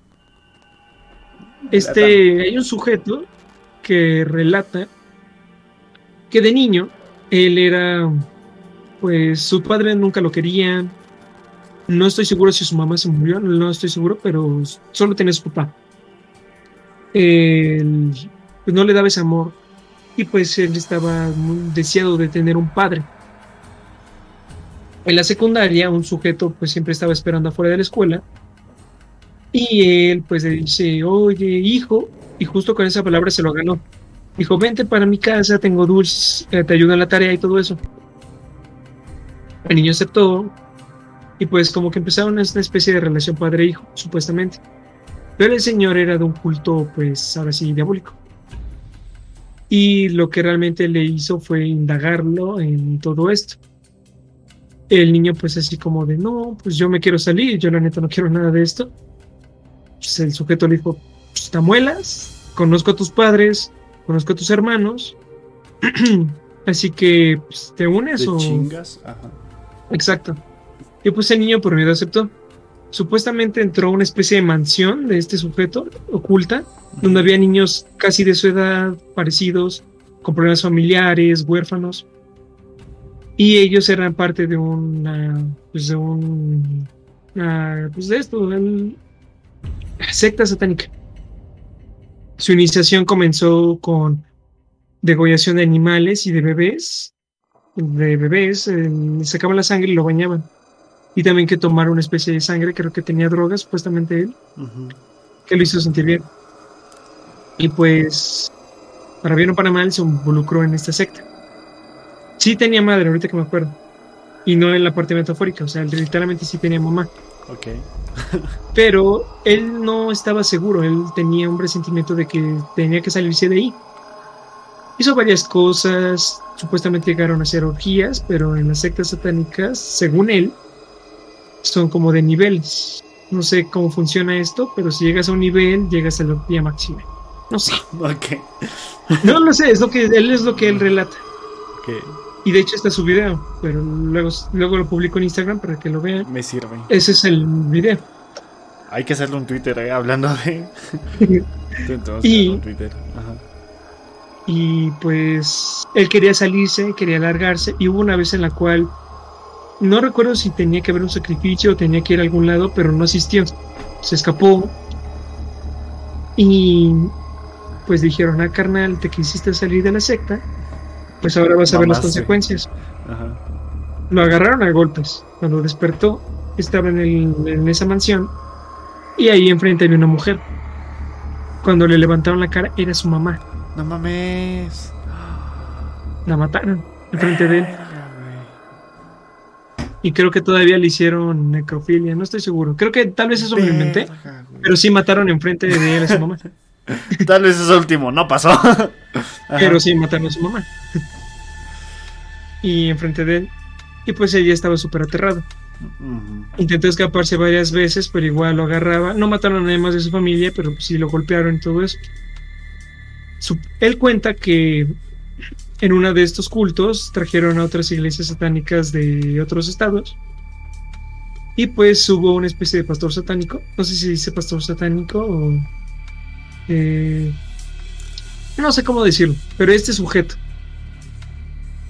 Este, hay un sujeto que relata que de niño él era, pues su padre nunca lo quería. No estoy seguro si su mamá se murió, no estoy seguro, pero solo tenía su papá. Él, pues no le daba ese amor y pues él estaba muy deseado de tener un padre. En la secundaria, un sujeto pues siempre estaba esperando afuera de la escuela y él pues le dice, oye hijo, y justo con esa palabra se lo ganó. Dijo, vente para mi casa, tengo dulces, eh, te ayudo en la tarea y todo eso. El niño aceptó y pues como que empezaron una especie de relación padre-hijo, supuestamente. Pero el señor era de un culto pues ahora sí diabólico. Y lo que realmente le hizo fue indagarlo en todo esto. El niño pues así como de, no, pues yo me quiero salir, yo la neta no quiero nada de esto. pues, el sujeto le dijo, pues te amuelas, conozco a tus padres, conozco a tus hermanos, así que pues, te unes ¿Te o... chingas? Ajá. Exacto. Y pues el niño por miedo aceptó. Supuestamente entró a una especie de mansión de este sujeto, oculta, donde había niños casi de su edad, parecidos, con problemas familiares, huérfanos. Y ellos eran parte de una, pues de un, una- pues de esto, una secta satánica. Su iniciación comenzó con degollación de animales y de bebés, de bebés, eh, sacaban la sangre y lo bañaban. Y también que tomar una especie de sangre, creo que tenía drogas, supuestamente él, que lo hizo sentir bien. Y pues, para bien o para mal, se involucró en esta secta. Sí tenía madre, ahorita que me acuerdo. Y no en la parte metafórica, o sea, él literalmente sí tenía mamá. Ok. Pero él no estaba seguro, él tenía un presentimiento de que tenía que salirse de ahí. Hizo varias cosas, supuestamente llegaron a hacer orgías, pero en las sectas satánicas, según él, son como de niveles. No sé cómo funciona esto, pero si llegas a un nivel, llegas a la orgía máxima. No sé. Ok. No lo sé, es lo que él es lo que él relata. Ok. Y de hecho está su video, pero luego, luego lo publico en Instagram para que lo vean. Me sirve. Ese es el video. Hay que hacerle un Twitter eh, hablando de. Entonces, Y- un Twitter. Ajá. Y pues él quería salirse, quería largarse. Y hubo una vez en la cual no recuerdo si tenía que haber un sacrificio o tenía que ir a algún lado, pero no asistió. Se escapó. Y pues dijeron, ah, carnal, te quisiste salir de la secta. Pues ahora vas a ver las consecuencias. Ajá. Lo agarraron a golpes. Cuando despertó, estaba en, el- en esa mansión. Y ahí enfrente había una mujer. Cuando le levantaron la cara, era su mamá. No mames. La mataron enfrente de él. Y creo que todavía le hicieron necrofilia, no estoy seguro. Creo que tal vez eso me lo inventé, pero sí mataron enfrente de él a su mamá. Tal vez eso último, no pasó. Pero sí mataron a su mamá. y enfrente de él. Y pues ella estaba súper aterrado. Ujú. Intentó escaparse varias veces, pero igual lo agarraba. No mataron a nadie más de su familia, pero sí lo golpearon y todo eso. Su- él cuenta que en uno de estos cultos trajeron a otras iglesias satánicas de otros estados. Y pues hubo una especie de pastor satánico. No sé si dice pastor satánico o. eh, no sé cómo decirlo, pero este sujeto.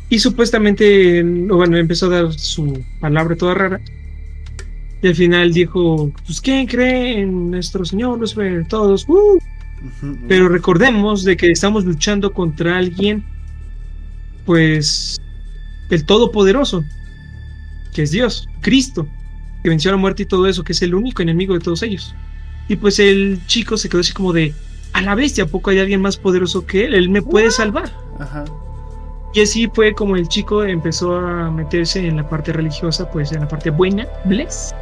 Y supuestamente, bueno, empezó a dar su palabra toda rara. Y al final dijo, pues ¿quién cree en nuestro Señor Lucifer? Todos, ¡uh! Pero recordemos de que estamos luchando contra alguien, pues, el Todopoderoso, que es Dios, Cristo, que venció la muerte y todo eso, que es el único enemigo de todos ellos. Y pues el chico se quedó así como de, a la bestia, ¿a poco hay alguien más poderoso que él? Él me puede salvar. Ajá. Y así fue como el chico empezó a meterse en la parte religiosa, pues en la parte buena, bless.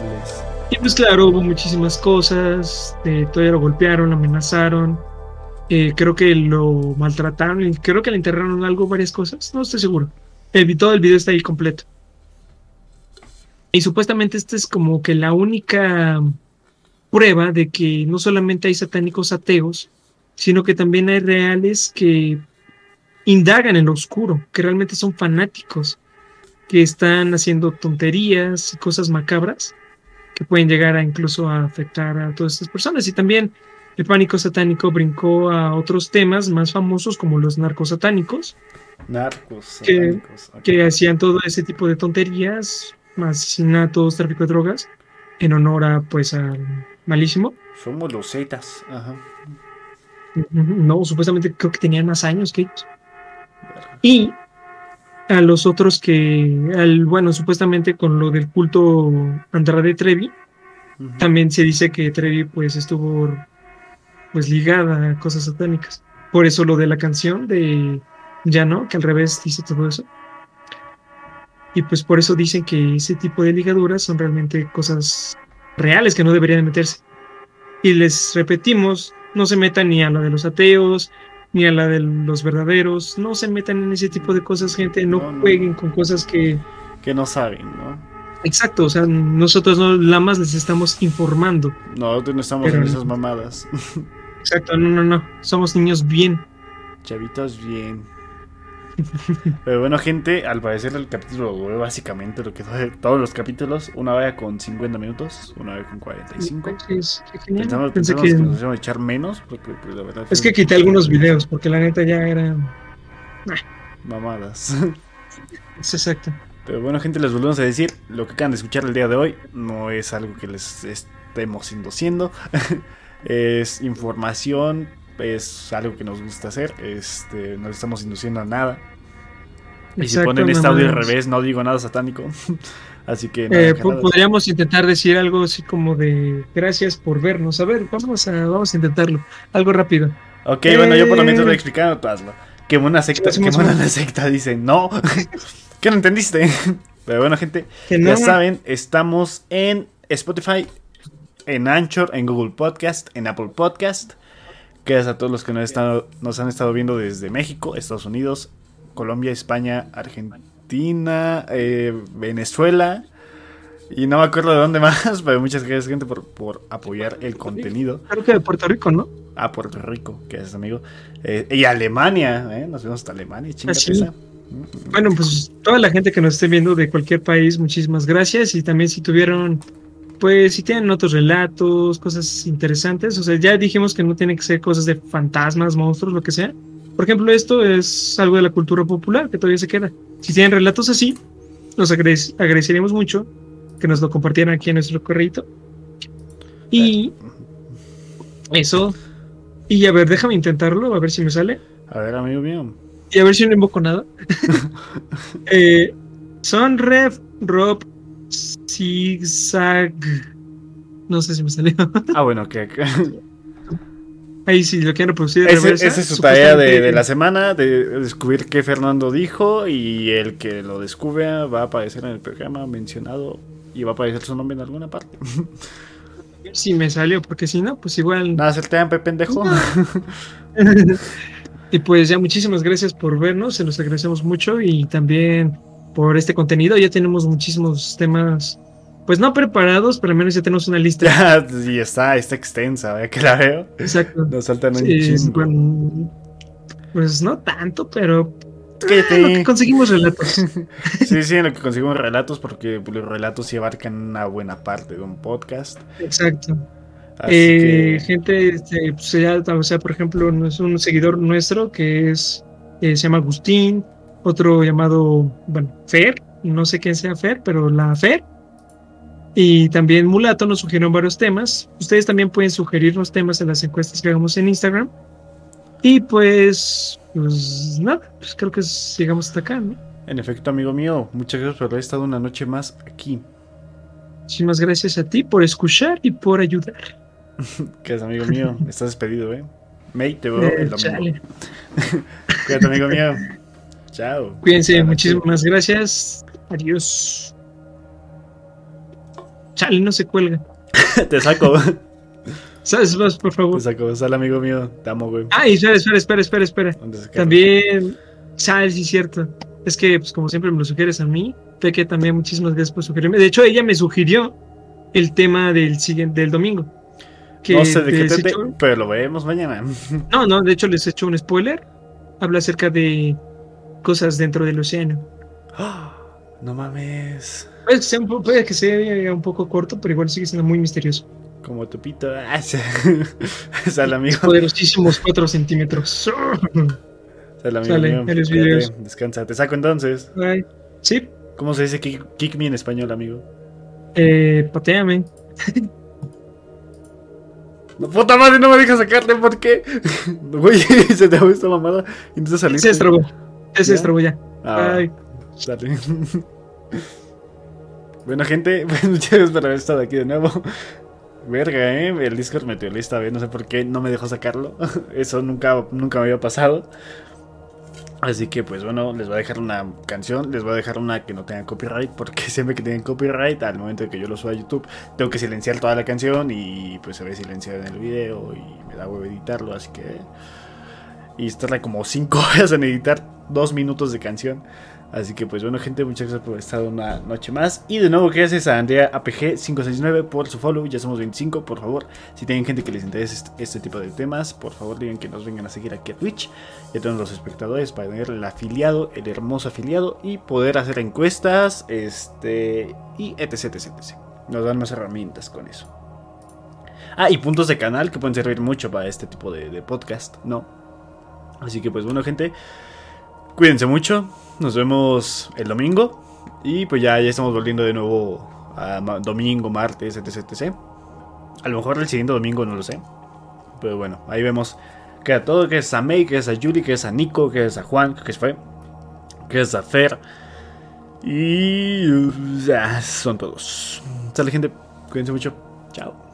Bless. Y pues claro, hubo muchísimas cosas, eh, todavía lo golpearon, lo amenazaron, eh, creo que lo maltrataron, creo que le enterraron algo, varias cosas, no estoy seguro. El, vi- todo el video está ahí completo. Y supuestamente esta es como que la única prueba de que no solamente hay satánicos ateos, sino que también hay reales que indagan en lo oscuro, que realmente son fanáticos, que están haciendo tonterías y cosas macabras que pueden llegar a incluso a afectar a todas estas personas. Y también el pánico satánico brincó a otros temas más famosos como los narcosatánicos, Narcos. Que- satánicos. Ok. que hacían todo ese tipo de tonterías, asesinatos, tráfico de drogas, en honor a pues al malísimo. Somos los Zetas. Ajá. No, supuestamente creo que tenían más años que ellos. Y a los otros que, al, bueno, supuestamente con lo del culto Andrade Trevi, también se dice que Trevi pues estuvo pues ligada a cosas satánicas. Por eso lo de la canción de Ya no, que al revés dice todo eso. Y pues por eso dicen que ese tipo de ligaduras son realmente cosas reales que no deberían meterse. Y les repetimos, no se metan ni a la de los ateos, ni a la de los verdaderos, no se metan en ese tipo de cosas, gente, no, No, no. jueguen con cosas que Que no saben, ¿no? Exacto, o sea, nosotros no, nada más les estamos informando. No, no estamos Pero- en esas mamadas. Exacto, no, no, no. Somos niños bien. Chavitos bien. Pero bueno, gente, al parecer el capítulo duró básicamente lo que fue todos los capítulos. Una vez con 50 minutos, una vez con 45. Es, qué genial. Pensamos, Pensé pensamos que... que- nos íbamos a echar menos, porque pues, la verdad es fue que quité algunos videos, porque la neta ya era. mamadas. Es exacto. Pero bueno, gente, les volvemos a decir, lo que acaban de escuchar el día de hoy no es algo que les estemos induciendo. es información, es algo que nos gusta hacer. Este, no estamos induciendo a nada. Y si ponen este audio al revés, no digo nada satánico. Así que nada, Eh, podríamos intentar decir algo así como de gracias por vernos. A ver, vamos a, vamos a intentarlo. Algo rápido. Ok, bueno, yo por lo menos Eh. voy explicando, tú hazlo. Que una secta, que un- una secta dice no. ¿Qué no entendiste? Pero bueno, gente, Que ya no. saben, estamos en Spotify, en Anchor, en Google Podcast, en Apple Podcast. Gracias a todos los que nos, están- nos han estado viendo desde México, Estados Unidos, Colombia, España, Argentina, eh, Venezuela. Y no me acuerdo de dónde más, pero muchas gracias, gente, por, por apoyar el contenido Creo que de Puerto Rico, ¿no? a Puerto Rico, que es amigo. Eh, y Alemania, ¿eh? Nos vemos hasta Alemania, chingate Ah. Bueno, pues toda la gente que nos esté viendo de cualquier país, muchísimas gracias. Y también si tuvieron, pues si tienen otros relatos, cosas interesantes, o sea, ya dijimos que no tienen que ser cosas de fantasmas, monstruos, lo que sea. Por ejemplo, esto es algo de la cultura popular que todavía se queda. Si tienen relatos así, nos agrade- agradeceríamos mucho que nos lo compartieran aquí en nuestro correo. Y eso. Y a ver, déjame intentarlo, a ver si me sale. A ver, amigo mío. Y a ver si no invoco nada. eh, son Rev, Rob, Zigzag. No sé si me salió. Ah, bueno, que que- Ahí sí, lo quiero reproducir. ese, reversa. esa es su tarea de, de la semana, de descubrir qué Fernando dijo y el que lo descubra va a aparecer en el programa mencionado y va a aparecer su nombre en alguna parte. Si me salió, porque si no, pues igual. Nada, se te pendejo. y pues ya muchísimas gracias por vernos, se los agradecemos mucho y también por este contenido. Ya tenemos muchísimos temas, pues no preparados, pero al menos ya tenemos una lista. ya, y está, está extensa, que la veo. Exacto. Nos saltan un Sí, chingo. bueno, pues no tanto, pero Cállate. ah, lo que conseguimos relatos. Sí, sí, en lo que conseguimos relatos, porque los relatos sí abarcan una buena parte de un podcast. Exacto. Eh, que, Gente, este, pues, ya, o sea, por ejemplo, es un seguidor nuestro que es eh, se llama Agustín, otro llamado, bueno, Fer, no sé quién sea Fer, pero la Fer. Y también Mulato nos sugirieron varios temas. Ustedes también pueden sugerirnos temas en las encuestas que hagamos en Instagram. Y pues, pues nada, pues creo que llegamos hasta acá, ¿no? en efecto, amigo mío, muchas gracias por haber estado una noche más aquí. Muchísimas gracias a ti por escuchar y por ayudar. Que es amigo mío, estás despedido, ¿eh? May, te veo Eh, el domingo. chale. Cuídate, amigo mío. Chao. Cuídense, muchísimas gracias. Adiós. Chale, no se cuelga. Te saco. ¿Sabes más, por favor? Te saco. Sal, amigo mío. Te amo, güey. Ay, espera, espera, espera, espera, espera. También, Sal, sí, cierto. Es que, pues, como siempre me lo sugieres a mí, Peque también muchísimas gracias por sugerirme. De hecho, ella me sugirió el tema del siguiente, del domingo. Que no sé de qué te, echo- pero lo veremos mañana. No, no, de hecho les he hecho un spoiler. Habla acerca de cosas dentro del océano. No mames. Puede que, sea un, po- puede que sea un poco corto, pero igual sigue siendo muy misterioso. Como tu pito. Sal, amigo. Poderosísimos 4 centímetros. Sal, amigo Sale, mío. videos. Descansa. Te saco entonces. Ay, sí, ¿Cómo se dice kick, kick me en español, amigo? eh, pateame. No, puta madre, no me dejas sacarle, ¿por qué? Güey, se te esta mamada. Intenta salir. Se estrobó. Se estrobó ya. Ah, Ay. Dale. Bueno, gente, pues muchas gracias por haber estado aquí de nuevo. Verga, eh. El Discord me dio esta vez, no sé por qué no me dejó sacarlo. Eso nunca, nunca me había pasado. Así que, pues bueno, les voy a dejar una canción. Les voy a dejar una que no tenga copyright. Porque siempre que tienen copyright, al momento de que yo lo suba a YouTube, tengo que silenciar toda la canción. Y pues se ve silenciado en el video. Y me da huevo editarlo. Así que. Y estarle como 5 horas en editar 2 minutos de canción. Así que pues bueno gente, muchas gracias por estar una noche más. Y de nuevo gracias a Andrea APG569 por su follow. Ya somos 25, por favor. Si tienen gente que les interese este, este tipo de temas, por favor digan que nos vengan a seguir aquí a Twitch. Ya tenemos los espectadores para tener el afiliado, el hermoso afiliado y poder hacer encuestas, este y etc, etc, etc. Nos dan más herramientas con eso. Ah, y puntos de canal que pueden servir mucho para este tipo de, de podcast, ¿no? Así que pues bueno gente, cuídense mucho. Nos vemos el domingo. Y pues ya, ya estamos volviendo de nuevo a domingo, martes, etc, etc. A lo mejor el siguiente domingo no lo sé. Pero bueno, ahí vemos que a todo, que es a May, que es a Yuri, que es a Nico, que es a Juan, que fue, que es a Fer. Y ya, son todos. Sale gente, cuídense mucho. Chao.